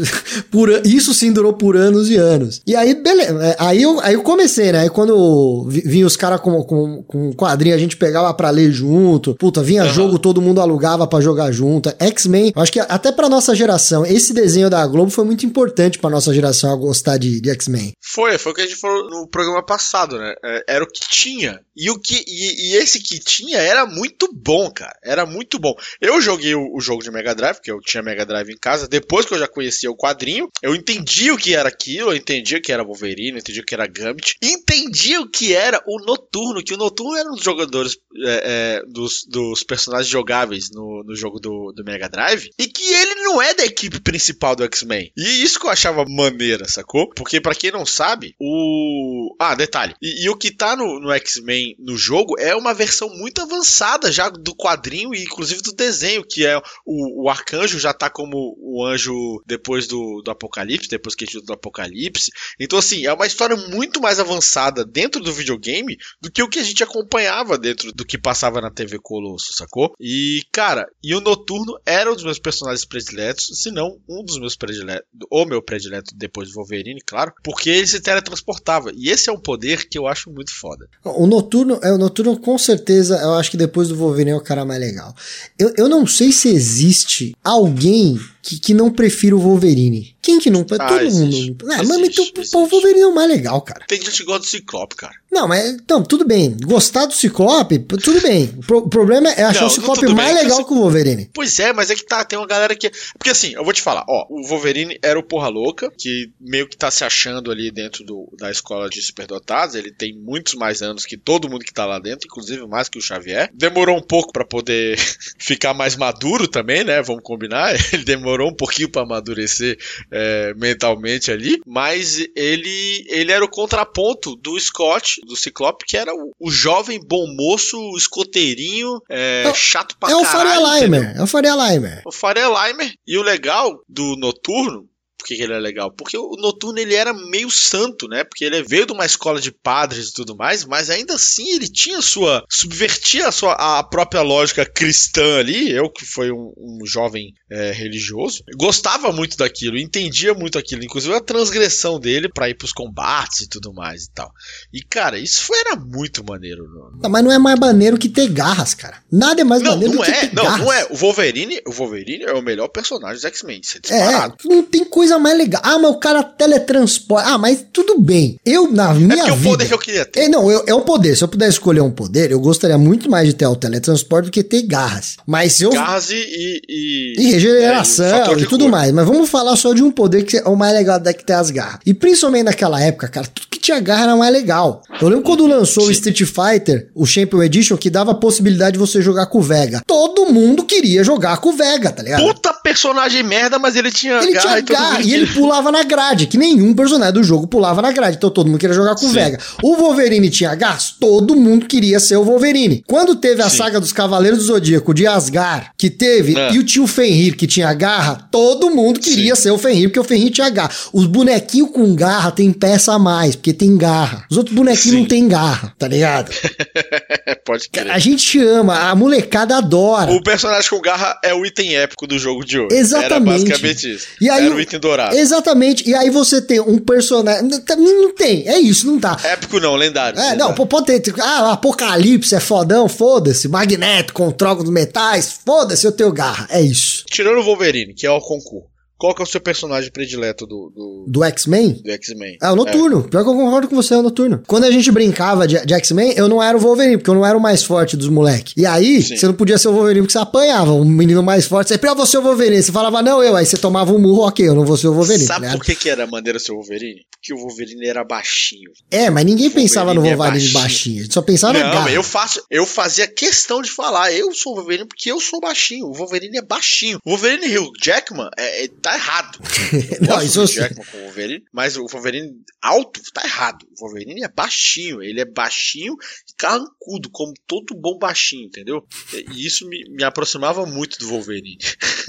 por, isso sim durou por anos e anos. E aí, beleza. É, aí eu, aí eu comecei, né? Aí quando vinha os caras com, com, com quadrinho, a gente pegava pra ler junto. Puta, vinha uhum. jogo, todo mundo alugava para jogar junto. X-Men, acho que até pra nossa geração, esse desenho da Globo foi muito importante pra nossa geração a gostar de, de X-Men. Foi, foi o que a gente falou no programa passado, né? É, era o que tinha. E o que e, e, esse que tinha era muito bom, cara. Era muito bom. Eu joguei o, o jogo de Mega Drive, porque eu tinha Mega Drive em casa, depois que eu já conhecia o quadrinho, eu entendi o que era aquilo, eu entendi o que era Wolverine, eu entendi o que era Gambit, entendi o que era o Noturno, que o Noturno era um dos jogadores é, é, dos, dos personagens jogáveis no, no jogo do, do Mega Drive, e que ele não é da equipe principal do X-Men. E isso que eu achava maneira, sacou? Porque para quem não sabe, o. Ah, detalhe. E, e o que tá no, no X-Men no jogo é uma versão muito avançada já do quadrinho e inclusive do desenho, que é o, o arcanjo já tá como o anjo depois do, do Apocalipse, depois que a do Apocalipse. Então, assim, é uma história muito mais avançada dentro do videogame do que o que a gente acompanhava dentro do que passava na TV Colosso, sacou? E, cara, e o Noturno era um dos meus personagens prediletos, se não um dos meus prediletos, ou meu predileto depois do Wolverine, claro, porque ele se teletransportava. E esse é um poder que eu acho muito foda. O Noturno, é, o Noturno com certeza, eu acho que depois do Wolverine é o cara mais legal. Eu, eu não sei se existe alguém que, que não prefira o Wolverine. Quem que não? Ah, Todo existe. mundo. Ah, mas então, o Wolverine é o mais legal, cara. Tem gente que gosta do Ciclope, cara. Não, mas então, tudo bem. Gostar do Ciclope, tudo bem. O, pro, o problema é achar não, o Ciclope mais bem, legal que o Wolverine. Pois é, mas é que tá, tem uma galera que. Porque assim, eu vou te falar, ó, o Wolverine era o porra louca, que meio que tá se achando ali dentro do, da escola de superdotados. Ele tem muitos mais anos que todo mundo que tá lá dentro, inclusive mais que o Xavier. Demorou um pouco para poder ficar mais maduro também, né? Vamos combinar. Ele demorou um pouquinho para amadurecer é, mentalmente ali, mas ele, ele era o contraponto do Scott do Ciclope, que era o, o jovem bom moço, escoteirinho, é, é, chato pra é caralho. É o Faria Limer, é o Faria Limer. O Faria Limer. E o legal do Noturno por que, ele é legal? Porque o Noturno ele era meio santo, né? Porque ele veio de uma escola de padres e tudo mais, mas ainda assim ele tinha sua. subvertia a sua a própria lógica cristã ali. Eu, que fui um, um jovem é, religioso, gostava muito daquilo, entendia muito aquilo, inclusive a transgressão dele para ir pros combates e tudo mais e tal. E, cara, isso foi, era muito maneiro. Não, mas não é mais maneiro que ter garras, cara. Nada é mais não, maneiro não do é, que ter não, garras. Não, é. O Wolverine, o Wolverine é o melhor personagem dos X-Men. É, não tem coisa coisa mais legal. Ah, mas o cara teletransporta. Ah, mas tudo bem. Eu, na minha é vida. É o poder que eu queria ter. É, não, eu, é um poder. Se eu pudesse escolher um poder, eu gostaria muito mais de ter o teletransporte do que ter garras. Mas eu. Garras e. E, e regeneração é, e, e tudo cor. mais. Mas vamos falar só de um poder que é o mais legal da que ter as garras. E principalmente naquela época, cara, tudo tinha garra mais legal. Eu lembro quando lançou Sim. o Street Fighter, o Champion Edition, que dava a possibilidade de você jogar com o Vega. Todo mundo queria jogar com o Vega, tá ligado? Puta personagem merda, mas ele tinha ele garra. Tinha garra e ele pulava na grade, que nenhum personagem do jogo pulava na grade. Então todo mundo queria jogar com o Vega. O Wolverine tinha gás, todo mundo queria ser o Wolverine. Quando teve a Sim. saga dos Cavaleiros do Zodíaco de Asgard, que teve, é. e o tio Fenrir, que tinha garra, todo mundo queria Sim. ser o Fenrir, porque o Fenrir tinha garra. Os bonequinhos com garra tem peça a mais, porque tem garra. Os outros bonequinhos Sim. não tem garra, tá ligado? Pode crer. A gente ama, a molecada adora. O personagem com garra é o item épico do jogo de hoje. Exatamente. Era basicamente isso. E aí, Era o item dourado. Exatamente. E aí você tem um personagem. Não tem, é isso, não tá. Épico não, lendário. É, lendário. não, pode ter. Ah, Apocalipse é fodão, foda-se. Magneto com troca dos metais, foda-se, eu tenho garra. É isso. Tirando o Wolverine, que é o concurso. Qual que é o seu personagem predileto do. Do, do X-Men? Do X-Men. É o Noturno. É. Pior que eu concordo com você, é o Noturno. Quando a gente brincava de, de X-Men, eu não era o Wolverine, porque eu não era o mais forte dos moleques. E aí, Sim. você não podia ser o Wolverine porque você apanhava. Um menino mais forte, você ah, você é o Wolverine. Você falava, não, eu. Aí você tomava um murro, ok, eu não vou ser o Wolverine. Sabe tá por que, que era maneira ser o Wolverine? Porque o Wolverine era baixinho. É, mas ninguém pensava no Wolverine é baixinho. baixinho. A gente só pensava não, na garra. Eu, faço, eu fazia questão de falar, eu sou o Wolverine porque eu sou baixinho. O Wolverine é baixinho. O Wolverine Hugh Jackman é, é, tá errado. não, isso Jackman com o Wolverine, mas o Wolverine alto tá errado. O Wolverine é baixinho, ele é baixinho e carrancudo, como todo bom baixinho, entendeu? E isso me, me aproximava muito do Wolverine.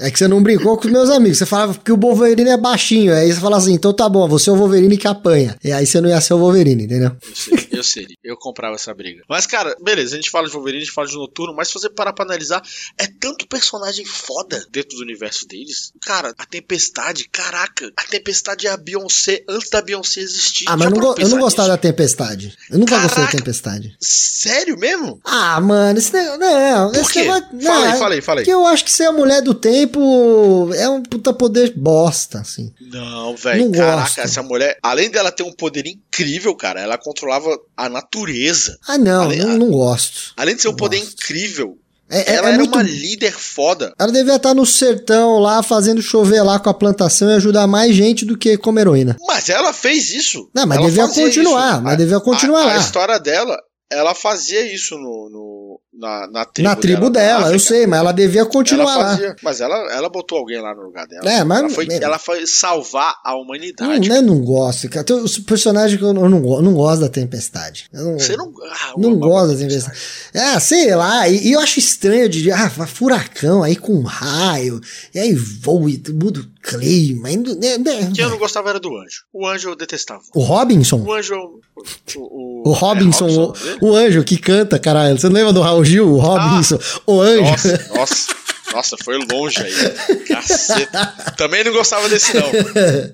É que você não brincou com os meus amigos, você falava que o Wolverine é baixinho, aí você fala assim, então tá bom, você é o Wolverine que apanha. E aí você não ia ser o Wolverine, entendeu? Eu seria, eu, eu comprava essa briga. Mas, cara, beleza, a gente fala de Wolverine, a gente fala de Noturno, mas se você parar pra analisar, é tanto personagem foda dentro do universo deles. Cara, a tempestade Tempestade, caraca, a Tempestade é a Beyoncé antes da Beyoncé existir. Ah, mas não, eu não gostava da Tempestade. Eu nunca gostei da Caraca. Tempestade. Sério mesmo? Ah, mano, esse negócio. Não, Por esse quê? negócio. Fala aí, não, fala aí, fala aí. Que eu acho que ser a mulher do tempo é um puta poder bosta, assim. Não, velho, Não caraca, gosto. essa mulher, além dela ter um poder incrível, cara, ela controlava a natureza. Ah, não, Ale- não, não gosto. Além de ser um Não poder gosto. incrível, É, é- ela é era muito. uma líder foda. Ela devia estar no sertão lá, fazendo chover lá com a plantação e ajudar mais gente do que como heroína. Mas ela fez isso. Não, mas Ela devia continuar, isso. mas A- devia continuar a, lá. A história dela, ela fazia isso no, no- na, na tribo Na tribo na dela, eu sei, mas ela devia continuar ela lá. fazia, Mas ela, ela botou alguém lá no lugar dela. É, mas- ela, foi, é. ela foi salvar a Não, humanidade. eu não gosto, cara. Tem os personagens que eu não, eu não, não gosto da Tempestade. Eu não, Você não. Ah, não eu amo gosto a da Tempestade. Ah, sei lá, e, e eu acho estranho de. Ah, furacão aí com raio, e aí voa e muda clima. né, né, Quem eu não gostava era do anjo. O anjo eu detestava. O Robinson? O anjo. O, o, O Robinson, é o, Robinson dele? o anjo que canta, caralho. Você não lembra do Raul Gil? O Robinson, o anjo. Nossa, nossa. Nossa, foi longe aí. Caceta. Também não gostava desse, não.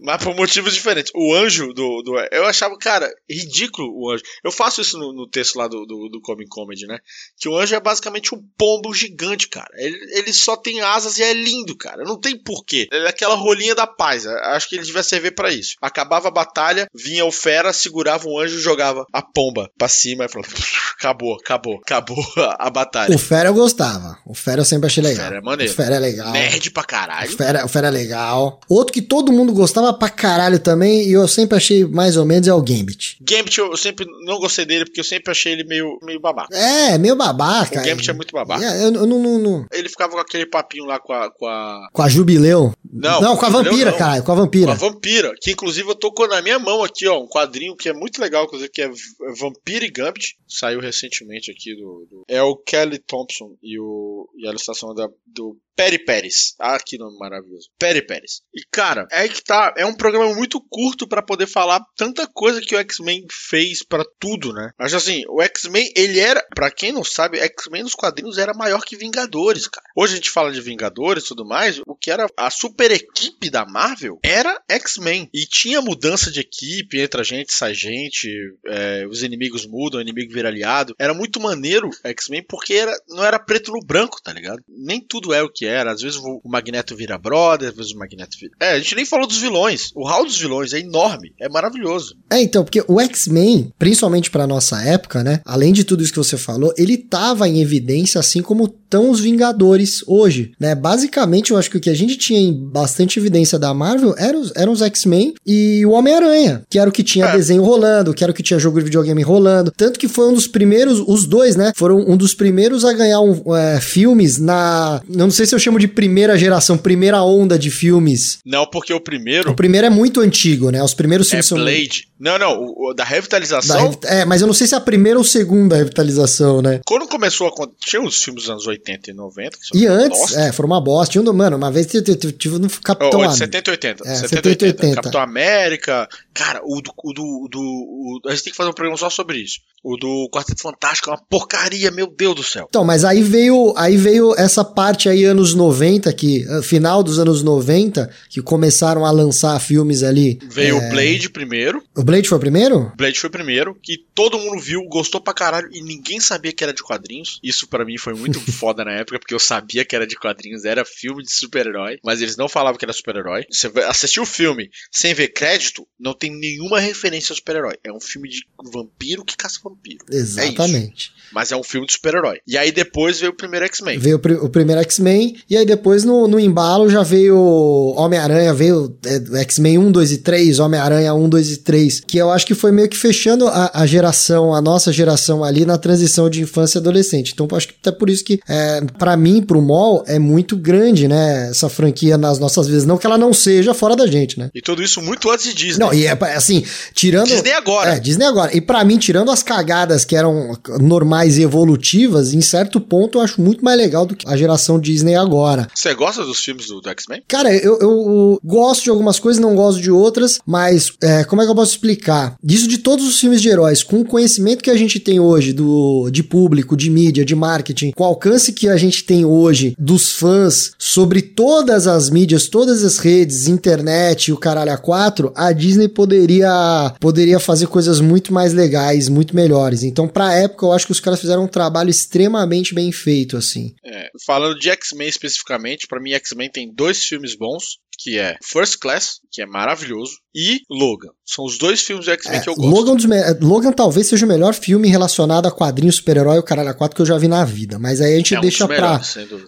Mas por motivos diferentes. O anjo do. do eu achava, cara, ridículo o anjo. Eu faço isso no, no texto lá do, do, do Comic Comedy, né? Que o anjo é basicamente um pombo gigante, cara. Ele, ele só tem asas e é lindo, cara. Não tem porquê. Ele é aquela rolinha da paz. Acho que ele devia servir pra isso. Acabava a batalha, vinha o fera, segurava o anjo e jogava a pomba pra cima e falava: acabou, acabou, acabou a, a batalha. O Fera eu gostava. O Fera eu sempre achei legal. Fera é maneiro. O Fera é legal. Nerd pra O caralho. Fera, o Fera é legal. Outro que todo mundo gostava pra caralho também, e eu sempre achei mais ou menos, é o Gambit. Gambit eu sempre não gostei dele porque eu sempre achei ele meio, meio babaca. É, meio babaca. O Gambit é muito babaca. É, eu, eu não, não- não- Ele ficava com aquele papinho lá com a. Com a, Com a Jubileu. Não, não com a Jubileu vampira, não. caralho, com a com a vampira. vampira. Que inclusive eu tô com na minha mão aqui, ó, um quadrinho que é muito legal, inclusive, que é Vampira e Gambit. Saiu recentemente aqui do. do- é o Kelly Thompson e, o, e a ilustração da, do Perry Pérez. Ah, que nome maravilhoso. Perry Pérez. E, cara, é que tá. É um programa muito curto pra poder falar tanta coisa que o X-Men fez pra tudo, né? Mas assim, o X-Men, ele era. Pra quem não sabe, X-Men nos quadrinhos era maior que Vingadores, cara. Hoje a gente fala de Vingadores e tudo mais. O que era a super equipe da Marvel era X-Men. E tinha mudança de equipe, entra gente, sai gente, é, os inimigos mudam, o inimigo vira aliado. Era muito maneiro X-Men porque era, não era preto no branco, tá ligado? Nem tudo é o que era. Às vezes o o Magneto vira brother, às vezes o Magneto vira. É, a gente nem falou dos vilões. O hall dos vilões é enorme, é maravilhoso. É, então, porque o X-Men, principalmente pra nossa época, né? Além de tudo isso que você falou, ele tava em evidência, assim como estão os Vingadores hoje, né? Basicamente, eu acho que o que a gente tinha em bastante evidência da Marvel eram os, eram os X-Men e o Homem-Aranha, que era o que tinha É. desenho rolando, que era o que tinha jogo de videogame rolando. Tanto que foi um dos primeiros, os dois, né? Foram um dos primeiros a ganhar um, é, filmes na. Não sei se eu chamo de primeira geração, primeira onda de filmes. Não, porque o primeiro O primeiro é muito antigo, né? Os primeiros é filmes são. Blade. Não, não, o, o da Da revitalização. revi- É, mas eu não sei se é a primeira ou segunda revitalização, né? Quando começou a. Tinha os filmes dos anos 80 e 90. Que são E uma antes, bosta. é, foram uma bosta. Tinha um, mano, uma vez tive- no Capitão oh, Am- 70 e 80. É, 70 70 e 80. Capitão América. Cara, o do, o do, o do- o- A gente tem que fazer um programa só sobre isso. O do Quarteto Fantástico é uma porcaria, meu Deus do céu. Então, mas aí veio, aí veio essa parte aí anos 90, que eh, final dos anos 90, que começaram a lançar filmes ali. Veio É, o Blade primeiro. O Blade foi o primeiro? Blade foi o primeiro, que todo mundo viu, gostou pra caralho e ninguém sabia que era de quadrinhos. Isso pra mim foi muito foda na época, porque eu sabia que era de quadrinhos, era filme de super-herói, mas eles não falavam que era super-herói. Você vai assistir o filme sem ver crédito, não tem nenhuma referência ao super-herói. É um filme de vampiro que caça vampiro. Exatamente. Mas é um filme de super-herói. E aí depois veio o primeiro X-Men. Veio o, pri- o primeiro X-Men, e aí depois no, no embalo já veio Homem-Aranha, veio é, X-Men 1, 2 e 3, Homem-Aranha 1, 2 e 3, que eu acho que foi meio que fechando a, a geração, a nossa geração ali na transição de infância e adolescente. Então eu acho que até por isso que, é, para mim, pro MOL, é muito grande, né, essa franquia nas nossas vidas. Não que ela não seja fora da gente, né? E tudo isso muito antes de Disney. Não, e é assim, tirando. Disney agora. É, Disney agora. E pra mim, tirando as cagadas que eram normais mais evolutivas, em certo ponto eu acho muito mais legal do que a geração Disney agora. Você gosta dos filmes do, do X-Men? Cara, eu, eu, gosto de algumas coisas, não gosto de outras, mas é, como é que eu posso explicar? Disso de todos os filmes de heróis, com o conhecimento que a gente tem hoje do, de público, de mídia, de marketing, com o alcance que a gente tem hoje dos fãs sobre todas as mídias, todas as redes, internet e o caralho a quatro, a Disney poderia, poderia fazer coisas muito mais legais, muito melhores. Então, pra época, eu acho que os caras fizeram um trabalho extremamente bem feito, assim. É, falando de X-Men especificamente, para mim X-Men tem dois filmes bons, que é First Class, que é maravilhoso, e Logan. São os dois filmes do X-Men É, que eu gosto. Logan, Logan talvez seja o melhor filme relacionado a quadrinhos, super-herói e o caralho a quatro que eu já vi na vida. Mas aí a gente é um deixa dos pra.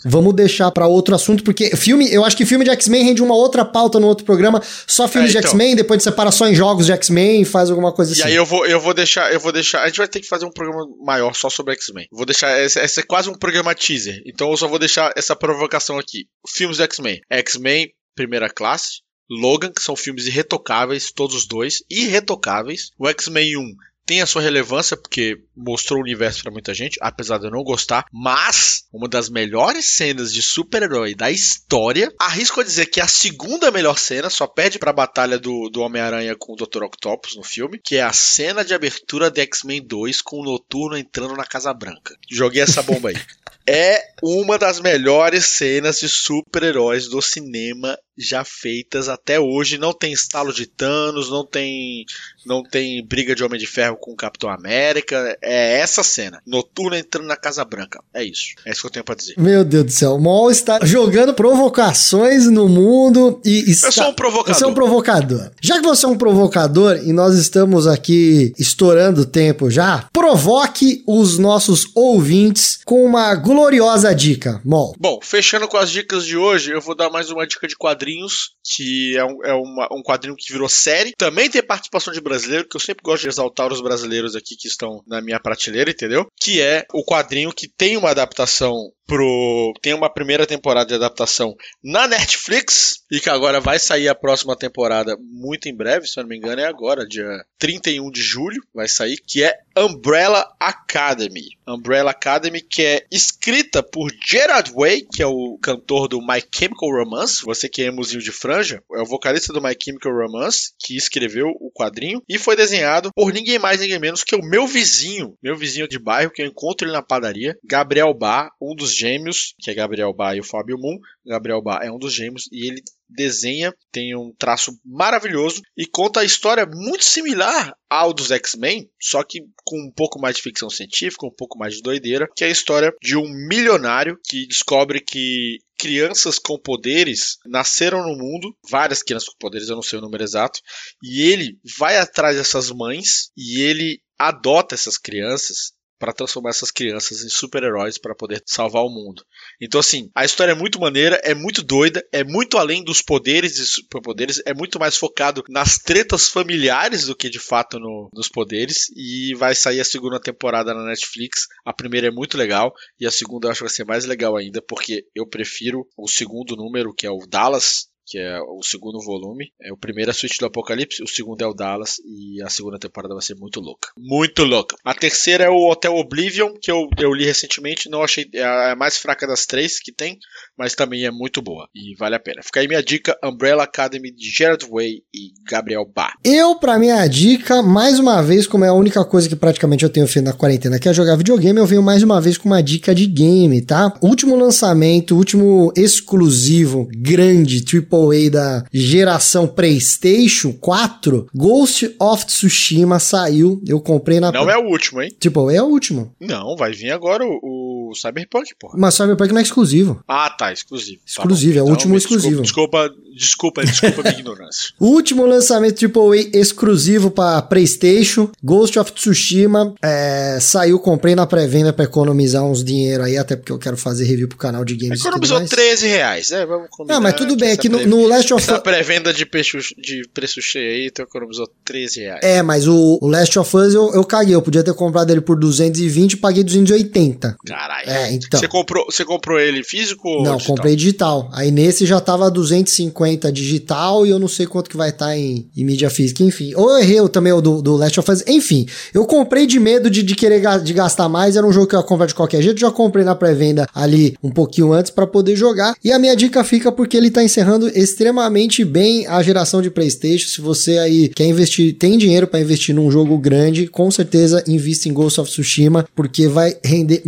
Vamos deixar pra outro assunto, porque filme, eu acho que filme de X-Men rende uma outra pauta no outro programa, só filmes É, de então. X-Men, depois separa só em jogos de X-Men e faz alguma coisa E assim. aí eu vou, eu vou deixar, eu vou deixar. A gente vai ter que fazer um programa maior só sobre X-Men. Vou deixar. Esse, esse é quase um programa teaser. Então eu só vou deixar essa provocação aqui. Filmes do X-Men. X-Men, primeira classe. Logan, que são filmes irretocáveis, todos os dois, irretocáveis. O X-Men 1 tem a sua relevância, porque mostrou o universo pra muita gente, apesar de eu não gostar, mas uma das melhores cenas de super-herói da história, arrisco a dizer que é a segunda melhor cena, só perde pra batalha do, do Homem-Aranha com o Dr. Octopus no filme, que é a cena de abertura de X-Men 2 com o Noturno entrando na Casa Branca. Joguei essa bomba aí. É uma das melhores cenas de super-heróis do cinema já feitas até hoje. Não tem estalo de Thanos, não tem não tem briga de Homem de Ferro com o Capitão América. É essa cena. Noturno entrando na Casa Branca. É isso. É isso que eu tenho pra dizer. Meu Deus do céu, o Mol está jogando provocações no mundo e está... Eu sou um provocador. Você é um provocador. Já que você é um provocador e nós estamos aqui estourando o tempo já, provoque os nossos ouvintes com uma gloriosa dica, Mol. Bom, fechando com as dicas de hoje, eu vou dar mais uma dica de quadrinhos, que é, um, é uma- um quadrinho que virou série. Também tem participação de brasileiro, que eu sempre gosto de exaltar os brasileiros aqui que estão na minha prateleira, entendeu? Que é o quadrinho que tem uma adaptação pro. Tem uma primeira temporada de adaptação na Netflix, e que agora vai sair a próxima temporada muito em breve, se eu não me engano, é agora, dia 31 de julho, vai sair, que é Umbrella Academy. Umbrella Academy, que é escrita por Gerard Way, que é o cantor do My Chemical Romance. Você que é emozinho de franja, é o vocalista do My Chemical Romance, que escreveu o quadrinho e foi desenhado por ninguém mais, ninguém menos que o meu vizinho, meu vizinho de bairro, que eu encontro ele na padaria, Gabriel Bar, um dos gêmeos, que é Gabriel Bar e o Fábio Moon. Gabriel Bar é um dos gêmeos e ele desenha, tem um traço maravilhoso e conta a história muito similar ao dos X-Men, só que com um pouco mais de ficção científica, um pouco mais de doideira, que é a história de um milionário que descobre que crianças com poderes nasceram no mundo, várias crianças com poderes, eu não sei o número exato, e ele vai atrás dessas mães e ele adota essas crianças para transformar essas crianças em super-heróis para poder salvar o mundo. Então, assim, a história é muito maneira, é muito doida, é muito além dos poderes e superpoderes, é muito mais focado nas tretas familiares do que de fato no- nos poderes. E vai sair a segunda temporada na Netflix. A primeira é muito legal, e a segunda eu acho que vai ser mais legal ainda, porque eu prefiro o segundo número, que é o Dallas. Que é o segundo volume. É o primeiro é a Suíte do Apocalipse, o segundo é o Dallas, e a segunda temporada vai ser muito louca. Muito louca. A terceira é o Hotel Oblivion, que eu, eu li recentemente, não achei é a mais fraca das três que tem, mas também é muito boa e vale a pena. Fica aí minha dica: Umbrella Academy de Gerard Way e Gabriel Bar. Eu, pra minha dica, mais uma vez, como é a única coisa que praticamente eu tenho feito na quarentena, que é jogar videogame, eu venho mais uma vez com uma dica de game, tá? Último lançamento, último exclusivo, grande, AAA da geração PlayStation 4, Ghost of Tsushima saiu, eu comprei na... Não é o último, hein? AAA é o último, Não, vai vir agora o, o Cyberpunk, porra. mas Cyberpunk não é exclusivo. Ah, tá, exclusivo. Tá Exclusivo, é o último me exclusivo. Desculpa, desculpa, desculpa, minha ignorância. O último lançamento AAA exclusivo para PlayStation, Ghost of Tsushima, é, saiu, comprei na pré-venda para economizar uns dinheiro aí, até porque eu quero fazer review pro canal de games Economizou mais. 13 reais, né? Vamos combinar Não, mas tudo bem, é que no, no Last of Essa pré-venda de, preço- de preço cheio aí, tu economizou 13 reais. É, mas o, o Last of Us eu, eu caguei, eu podia ter comprado ele por 220 e paguei 280. Caralho. É, então. Você comprou, você comprou ele físico ou Não, digital? comprei digital. Aí nesse já tava 250 digital e eu não sei quanto que vai estar em, em mídia física. Enfim, ou eu errei também o do, do Last of Us. Enfim, eu comprei de medo de, de querer ga- de gastar mais. Era um jogo que eu ia comprar de qualquer jeito. Já comprei na pré-venda ali um pouquinho antes pra poder jogar. E a minha dica fica porque ele tá encerrando extremamente bem a geração de PlayStation. Se você aí quer investir, tem dinheiro pra investir num jogo grande, com certeza invista em Ghost of Tsushima, porque vai render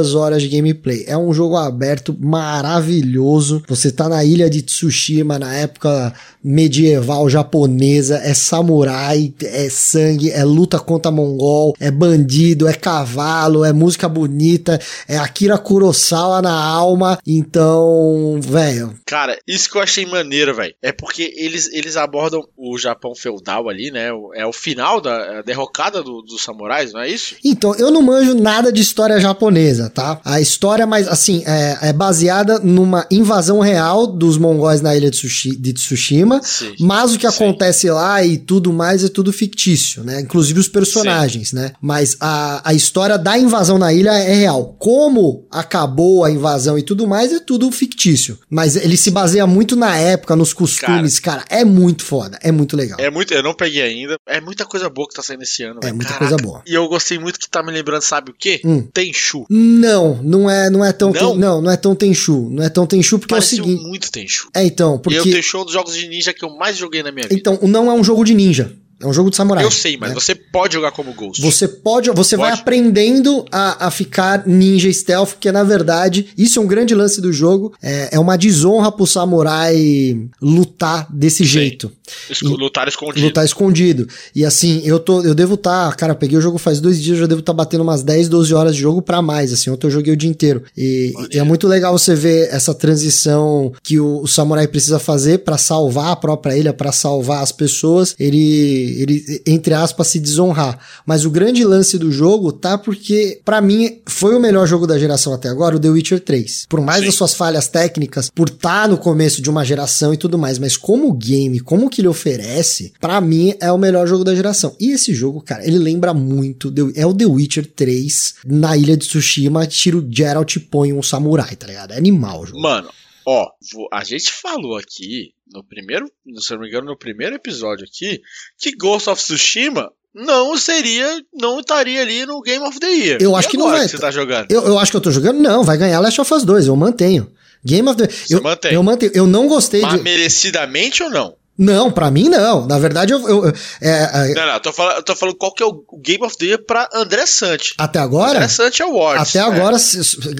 muitas horas de gameplay. É um jogo aberto maravilhoso. Você tá na ilha de Tsushima na época medieval japonesa, é samurai, é sangue, é luta contra mongol, é bandido, é cavalo, é música bonita, é Akira Kurosawa na alma. Então, velho, Cara, isso que eu achei maneiro, velho. É porque eles, eles abordam o Japão feudal ali, né? É o final da derrocada do- dos samurais, não é isso? Então, eu não manjo nada de história japonesa, tá? A história, mas assim, é, é baseada numa invasão real dos mongóis na ilha de, Tsushi- de Tsushima. Sim. Mas o que Sim. acontece lá e tudo mais é tudo fictício, né? Inclusive os personagens, né? Mas a, a história da invasão na ilha é real. Como acabou a invasão e tudo mais é tudo fictício. Mas ele se baseia muito na época, nos costumes, cara. é muito foda, é muito legal. É muito, eu não peguei ainda. É muita coisa boa que tá saindo esse ano. É velho. muita Caraca. coisa boa. E eu gostei muito que tá me lembrando, sabe o quê? Hum. Tenchu. Não, não é, não é tão, Não? Ten- não, não é tão Tenchu, não é tão Tenchu porque Pareceu é o seguinte. muito Tenchu. É então, E eu porque Tenchu é um dos jogos de ninja que eu mais joguei na minha vida. então não é um jogo de ninja, é um jogo de samurai. eu sei, mas né? você pode jogar como Ghost. Você pode, você vai Pode. aprendendo a, a ficar ninja stealth, porque na verdade, isso é um grande lance do jogo. É, é uma desonra pro samurai lutar desse jeito. Esco- lutar escondido. Lutar escondido. E assim, eu tô, eu devo estar, cara, eu peguei o jogo faz dois dias, eu já devo estar batendo umas 10, 12 horas de jogo pra mais, assim, ontem eu joguei o dia inteiro. E, e é muito legal você ver essa transição que o, o samurai precisa fazer pra salvar a própria ilha, pra salvar as pessoas, ele, ele, entre aspas, se desonrar. Mas o grande lance do jogo tá porque, pra mim, foi o melhor jogo da geração até agora, o The Witcher 3. Por mais Sim. das suas falhas técnicas, por estar no começo de uma geração e tudo mais, mas como game, como que ele oferece, pra mim é o melhor jogo da geração. E esse jogo, cara, ele lembra muito, The- é o The Witcher 3 na ilha de Tsushima, tira o Geralt e põe um samurai, tá ligado? É animal o jogo. Mano, ó, a gente falou aqui no primeiro, se eu não me engano, no primeiro episódio aqui, que Ghost of Tsushima não seria, não estaria ali no Game of the Year. Eu E acho que não vai você tá. jogando. Eu, eu acho que eu tô jogando? Não, vai ganhar Last of Us 2, eu mantenho. Game of the... eu, mantém? Eu mantenho. Eu não gostei Mas de... merecidamente ou não? Não, pra mim não. Na verdade, eu... eu- é, é, Não, não, eu tô falando, tô falando qual que é o Game of the Year pra André Sante. até agora... André Sante Awards. Até é. agora,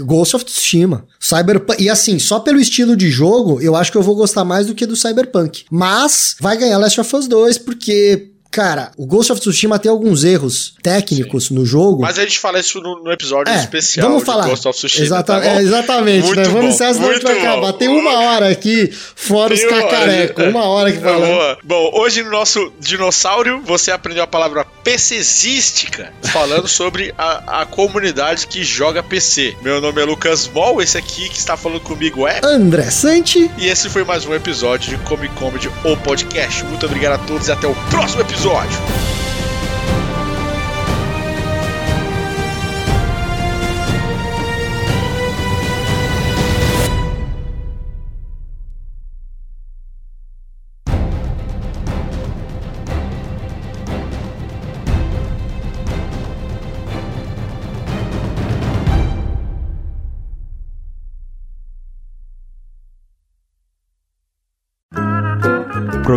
Ghost of Tsushima. Cyberpunk. E assim, só pelo estilo de jogo, eu acho que eu vou gostar mais do que do Cyberpunk. Mas vai ganhar Last of Us 2, porque. Cara, o Ghost of Tsushima tem alguns erros técnicos no jogo. Mas a gente fala isso no, no episódio É, especial vamos falar. Ghost of Tsushima. Exata- tá é, exatamente, Muito né? Vamos iniciar, senão a gente vai acabar. Tem uma hora aqui, fora os Tem uma- cacarecos. Uma hora que Tá fala. boa. Bom, hoje no nosso dinossauro você aprendeu a palavra PCzística, falando sobre a, a comunidade que joga PC. Meu nome é Lucas Ball, esse aqui que está falando comigo é. André Santi. E esse foi mais um episódio de Comic Comedy, o podcast. Muito obrigado a todos e até o próximo episódio episódio.